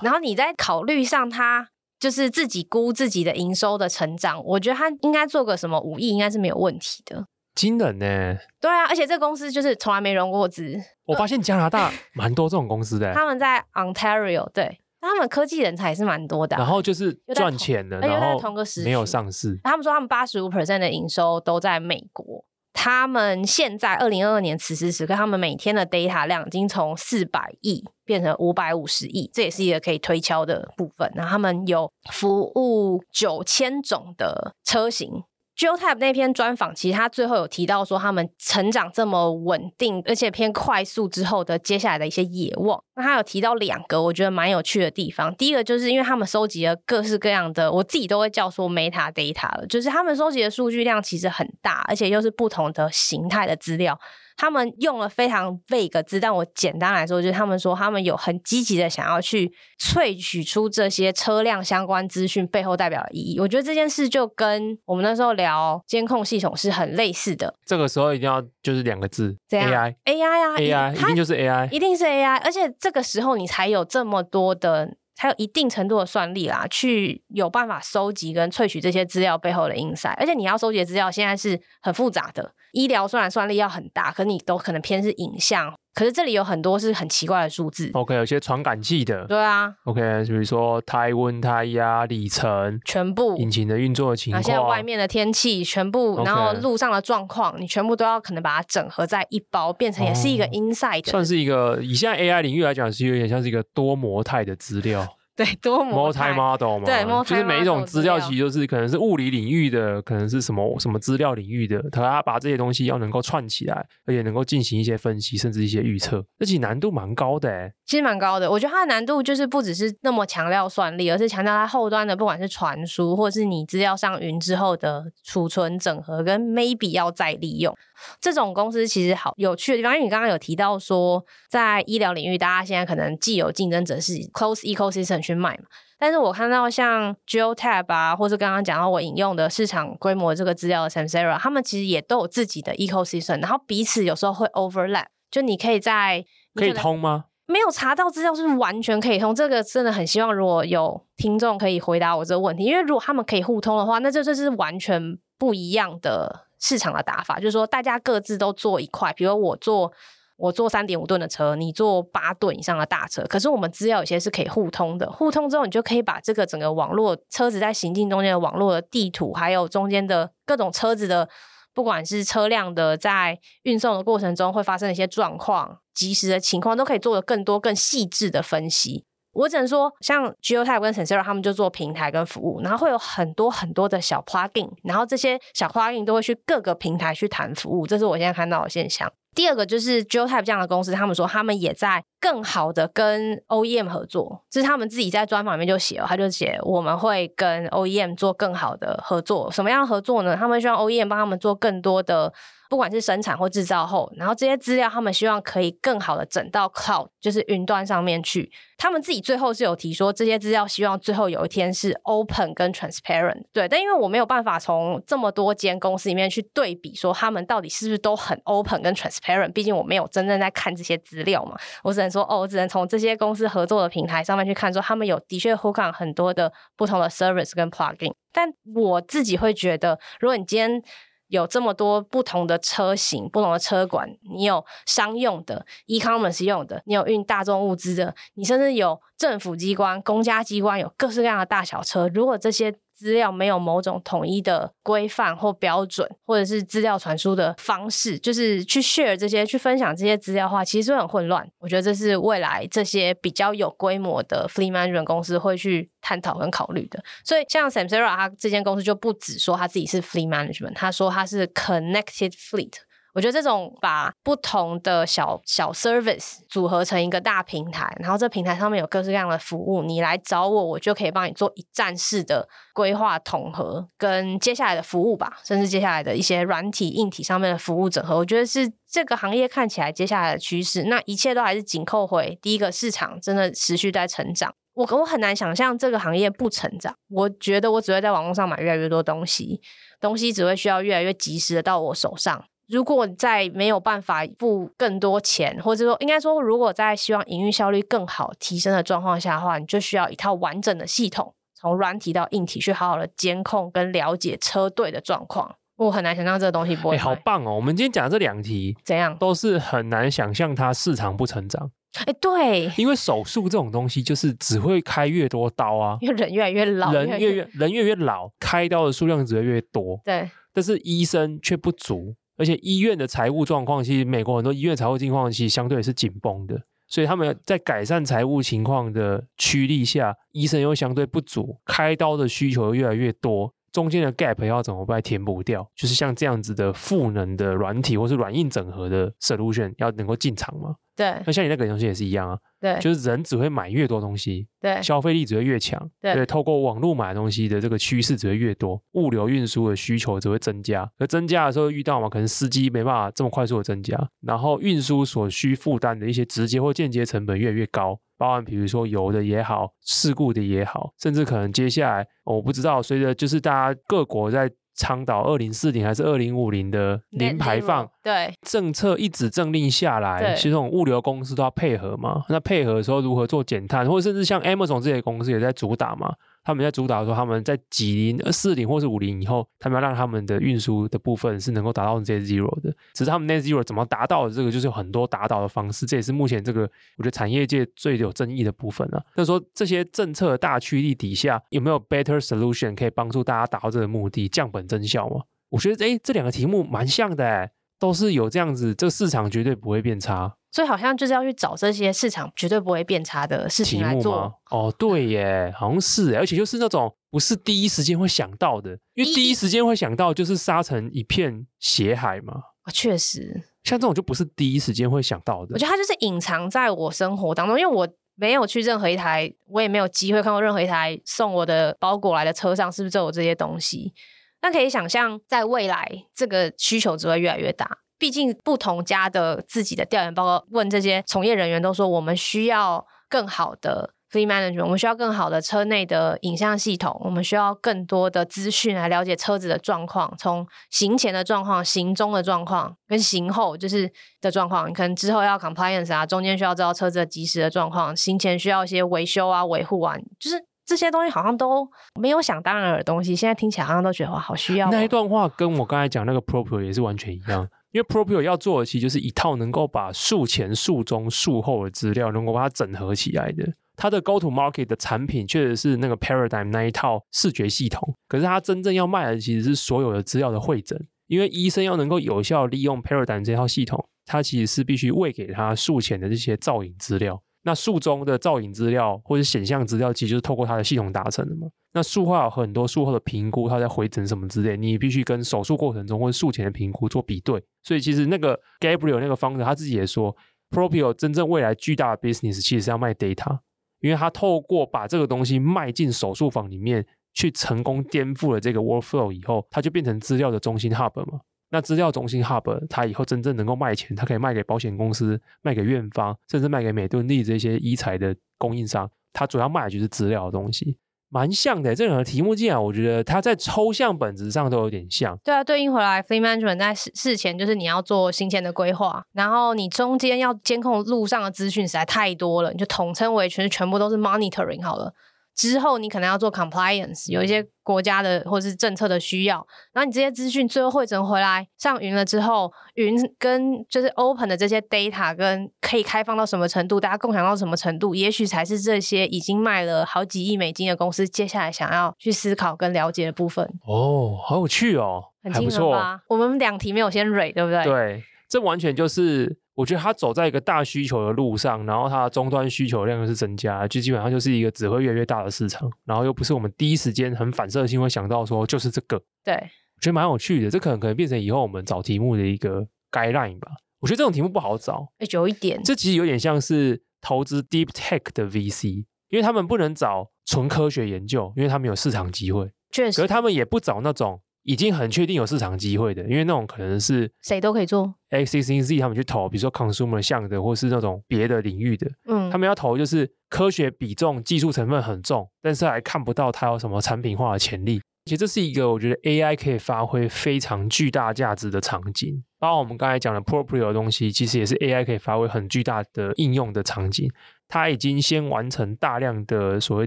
然后你再考虑上他就是自己估自己的营收的成长，我觉得他应该做个什么五亿应该是没有问题的。惊人呢！对啊，而且这个公司就是从来没融过资。我发现加拿大蛮多这种公司的。他们在 Ontario，对，他们科技人才也是蛮多的啊。然后就是赚钱的，然后同个时没有上市。他们说他们八十五 percent 的营收都在美国。他们现在二零二二年此时此刻，他们每天的 data 量已经从四百亿变成五百五十亿，这也是一个可以推敲的部分。然后他们有服务九千种的车型。Geotab 那篇专访，其实他最后有提到说，他们成长这么稳定，而且偏快速之后的接下来的一些野望。那他有提到两个我觉得蛮有趣的地方。第一个就是因为他们收集了各式各样的，我自己都会叫说 meta data 了，就是他们收集的数据量其实很大，而且又是不同的形态的资料。他们用了非常 vague 字，但我简单来说，就是他们说他们有很积极的想要去萃取出这些车辆相关资讯背后代表的意义。我觉得这件事就跟我们那时候聊监控系统是很类似的。这个时候一定要就是两个字，AI AI 啊，AI 一定就是 AI，一定是 AI，而且这个时候你才有这么多的。还有一定程度的算力啦，去有办法收集跟萃取这些资料背后的 insight，而且你要收集的资料现在是很复杂的。医疗虽然算力要很大，可你都可能偏是影像。可是这里有很多是很奇怪的数字。OK，有些传感器的。对啊。OK，比如说胎温、胎压、里程，全部引擎的运作的情况，现在外面的天气全部.然后路上的状况，你全部都要可能把它整合在一包，变成也是一个 inside，哦。算是一个以现在 AI 领域来讲，是有点像是一个多模态的资料。对，多模态 model 嘛，对，就是每一种资料其实就是可能是物理领域的，可能是什么什么资料领域的，他把这些东西要能够串起来，而且能够进行一些分析，甚至一些预测，这其实难度蛮高的诶。其实蛮高的，我觉得它的难度就是不只是那么强调算力，而是强调它后端的，不管是传输，或者是你资料上云之后的储存、整合，跟 maybe 要再利用。这种公司其实好有趣的地方，因为你刚刚有提到说，在医疗领域，大家现在可能既有竞争者是 close ecosystem 去卖嘛。但是我看到像 Geotab 啊，或是刚刚讲到我引用的市场规模这个资料的 Samsara，他们其实也都有自己的 ecosystem，然后彼此有时候会 overlap，就你可以在可以通吗？没有查到资料是完全可以通，这个真的很希望如果有听众可以回答我这个问题，因为如果他们可以互通的话，那这就是完全不一样的市场的打法，就是说大家各自都做一块，比如我做。我坐三点五吨的车，你坐八吨以上的大车，可是我们资料有些是可以互通的。互通之后，你就可以把这个整个网络车子在行进中间的网络的地图，还有中间的各种车子的，不管是车辆的在运送的过程中会发生的一些状况、及时的情况，都可以做的更多、更细致的分析。我只能说，像 GeoType 跟 Sensor，他们就做平台跟服务，然后会有很多很多的小 plugin，然后这些小 plugin 都会去各个平台去谈服务，这是我现在看到的现象。第二个就是 GeoType 这样的公司，他们说他们也在更好的跟 OEM 合作，这是他们自己在专访里面就写了，他就写我们会跟 OEM 做更好的合作。什么样合作呢？他们希望 OEM 帮他们做更多的。不管是生产或制造后，然后这些资料他们希望可以更好的整到 cloud，就是云端上面去。他们自己最后是有提说，这些资料希望最后有一天是 open 跟 transparent。对，但因为我没有办法从这么多间公司里面去对比，说他们到底是不是都很 open 跟 transparent。毕竟我没有真正在看这些资料嘛，我只能说，哦，我只能从这些公司合作的平台上面去看，说他们有的确 hook on 很多的不同的 service 跟 plugin。但我自己会觉得，如果你今天有这么多不同的车型、不同的车管，你有商用的、e-commerce 用的，你有运大众物资的，你甚至有政府机关、公家机关，有各式各样的大小车。如果这些资料没有某种统一的规范或标准，或者是资料传输的方式，就是去 share 这些、去分享这些资料的话，其实会很混乱。我觉得这是未来这些比较有规模的 fleet management 公司会去探讨跟考虑的。所以，像 Samsara 他这间公司就不只说他自己是 fleet management，他说他是 connected fleet。我觉得这种把不同的小小 service 组合成一个大平台，然后这平台上面有各式各样的服务，你来找我，我就可以帮你做一站式的规划统合，跟接下来的服务吧，甚至接下来的一些软体、硬体上面的服务整合。我觉得是这个行业看起来接下来的趋势。那一切都还是紧扣回第一个市场，真的持续在成长。我我很难想象这个行业不成长。我觉得我只会在网络上买越来越多东西，东西只会需要越来越及时的到我手上。如果在没有办法付更多钱，或者说应该说，如果在希望营运效率更好提升的状况下的话，你就需要一套完整的系统，从软体到硬体去好好的监控跟了解车队的状况。我很难想象这个东西不会。好棒哦！我们今天讲的这两题怎样，都是很难想象它市场不成长。哎、欸，对，因为手术这种东西就是只会开越多刀啊，因为人越来越老，人越越人越越老，开刀的数量只会越多。对，但是医生却不足。而且医院的财务状况，其实美国很多医院财务情况其实相对是紧绷的，所以他们在改善财务情况的驱力下，医生又相对不足，开刀的需求越来越多，中间的 gap 要怎么办填补掉？就是像这样子的赋能的软体或是软硬整合的 solution 要能够进场嘛？对，那像你那个东西也是一样啊。对，就是人只会买越多东西，对，消费力只会越强，对，对，透过网络买东西的这个趋势只会越多，物流运输的需求只会增加。而增加的时候遇到嘛，可能司机没办法这么快速的增加，然后运输所需负担的一些直接或间接成本越来越高，包含比如说油的也好，事故的也好，甚至可能接下来我不知道，随着就是大家各国在。倡导二零四零还是二零五零的零排放？对，政策一纸政令下来，其实这种物流公司都要配合嘛。那配合的时候如何做减碳，或者甚至像 Amazon 这些公司也在主打嘛。他们在主导说，他们在几零、四零或是五零以后，他们要让他们的运输的部分是能够达到 Net Zero 的。只是他们 Net Zero 怎么达到的，这个就是有很多达到的方式。这也是目前这个我觉得产业界最有争议的部分了、啊。就是说，这些政策大驱力底下，有没有 better solution 可以帮助大家达到这个目的，降本增效吗？我觉得，哎，这两个题目蛮像的，都是有这样子，这个市场绝对不会变差。所以好像就是要去找这些市场绝对不会变差的事情来做。哦，对耶，好像是，而且就是那种不是第一时间会想到的，因为第一时间会想到就是沙成一片血海嘛。啊，确实，像这种就不是第一时间会想到的。我觉得它就是隐藏在我生活当中，因为我没有去任何一台，我也没有机会看过任何一台送我的包裹来的车上是不是都有这些东西。那可以想象，在未来这个需求只会越来越大。毕竟不同家的自己的调研报告问这些从业人员都说，我们需要更好的。Fleet Management，我们需要更好的车内的影像系统，我们需要更多的资讯来了解车子的状况，从行前的状况、行中的状况跟行后就是的状况。你可能之后要 compliance 啊，中间需要知道车子的及时的状况，行前需要一些维修啊、维护啊，就是这些东西好像都没有想当然的东西，现在听起来好像都觉得哇，好需要哦。那一段话跟我刚才讲那个 Proprio 也是完全一样，因为 Propio 要做的其实就是一套能够把术前、术中、术后的资料能够把它整合起来的。它的 Go to Market 的产品确实是那个 Paradigm 那一套视觉系统，可是它真正要卖的其实是所有的资料的汇整。因为医生要能够有效利用 Paradigm 这套系统，它其实是必须喂给他术前的这些造影资料。那术中的造影资料或者显像资料，其实就是透过它的系统达成的嘛。那术后有很多术后的评估，它在回诊什么之类，你必须跟手术过程中或者术前的评估做比对。所以其实那个 Gabriel 那个方子他自己也说 Propio 真正未来巨大的 business 其实是要卖 data。因为他透过把这个东西卖进手术房里面去，成功颠覆了这个 workflow 以后，它就变成资料的中心 hub 嘛。那资料中心 hub，它以后真正能够卖钱，它可以卖给保险公司、卖给院方，甚至卖给美敦利这些医材的供应商。它主要卖的就是资料的东西。蛮像的，这两个题目，竟然我觉得它在抽象本质上都有点像。对啊，对应回来，Fleet Management 在事事前就是你要做行前的规划，然后你中间要监控路上的资讯实在太多了，你就统称为全全部都是 monitoring 好了。之后你可能要做 compliance，有一些国家的或者是政策的需要，然后你这些资讯最后汇整回来上云了之后，云跟就是 open 的这些 data 跟可以开放到什么程度，大家共享到什么程度，也许才是这些已经卖了好几亿美金的公司接下来想要去思考跟了解的部分。哦，好有趣哦，很惊人吧？我们两题没有先蕊，对不对？对，这完全就是。我觉得它走在一个大需求的路上，然后它的终端需求量又是增加，就基本上就是一个只会越来越大的市场，然后又不是我们第一时间很反射性会想到说就是这个。对，我觉得蛮有趣的，这可能可能变成以后我们找题目的一个 guideline 吧。我觉得这种题目不好找，哎，有一点，这其实有点像是投资 deep tech 的 VC，因为他们不能找纯科学研究，因为他们有市场机会，确实，可是他们也不找那种。已经很确定有市场机会的，因为那种可能是谁都可以做。X C Z 他们去投，比如说 consumer 向的，或是那种别的领域的，嗯，他们要投就是科学比重、技术成分很重，但是还看不到它有什么产品化的潜力。其实这是一个我觉得 A I 可以发挥非常巨大价值的场景。包括我们刚才讲的 Proprio 的东西，其实也是 A I 可以发挥很巨大的应用的场景。他已经先完成大量的所谓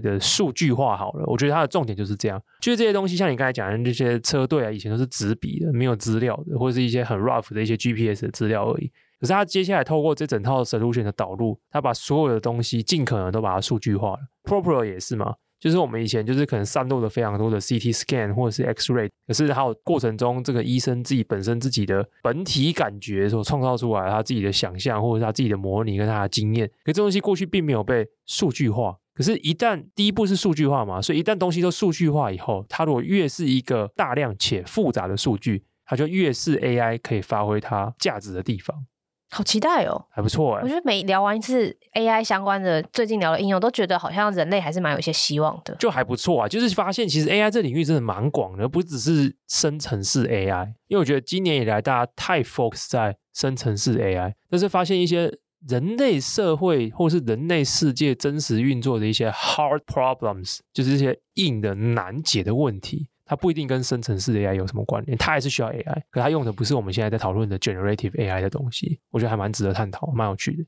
的数据化好了，我觉得它的重点就是这样。就是这些东西，像你刚才讲的这些车队啊，以前都是纸笔的，没有资料的，或者是一些很 rough 的一些 GPS 的资料而已。可是他接下来透过这整套 solution 的导入，他把所有的东西尽可能都把它数据化了。Proper 也是嘛。就是我们以前就是可能散落了非常多的 CT scan 或者是 X-ray，可是还有过程中这个医生自己本身自己的本体感觉所创造出来他自己的想象或者他自己的模拟跟他的经验，可这东西过去并没有被数据化。可是，一旦第一步是数据化嘛，所以一旦东西都数据化以后，它如果越是一个大量且复杂的数据，它就越是 AI 可以发挥它价值的地方。好期待哦，还不错哎。我觉得每聊完一次 AI 相关的，最近聊的应用，都觉得好像人类还是蛮有一些希望的。就还不错啊，就是发现其实 AI 这领域真的蛮广的，不只是生成式 AI。因为我觉得今年以来大家太 focus 在生成式 AI，但是发现一些人类社会或是人类世界真实运作的一些 hard problems，就是一些硬的难解的问题。它不一定跟生成式 AI 有什么关联，它还是需要 AI，可它用的不是我们现在在讨论的 generative AI 的东西，我觉得还蛮值得探讨，蛮有趣的。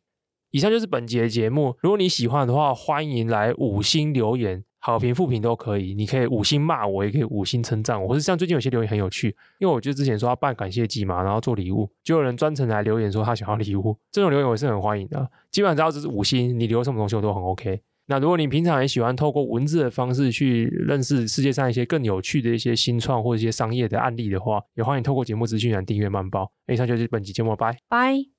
以上就是本节的节目，如果你喜欢的话，欢迎来五星留言，好评、负评都可以，你可以五星骂我，也可以五星称赞我。或是像最近有些留言很有趣，因为我就之前说要办感谢祭嘛，然后做礼物，就有人专程来留言说他想要礼物，这种留言我是很欢迎的。基本上只要这是五星，你留什么东西我都很 OK。那如果你平常也喜欢透过文字的方式去认识世界上一些更有趣的一些新创或者一些商业的案例的话，也欢迎透过节目资讯来订阅慢报。以上就是本期节目，拜拜。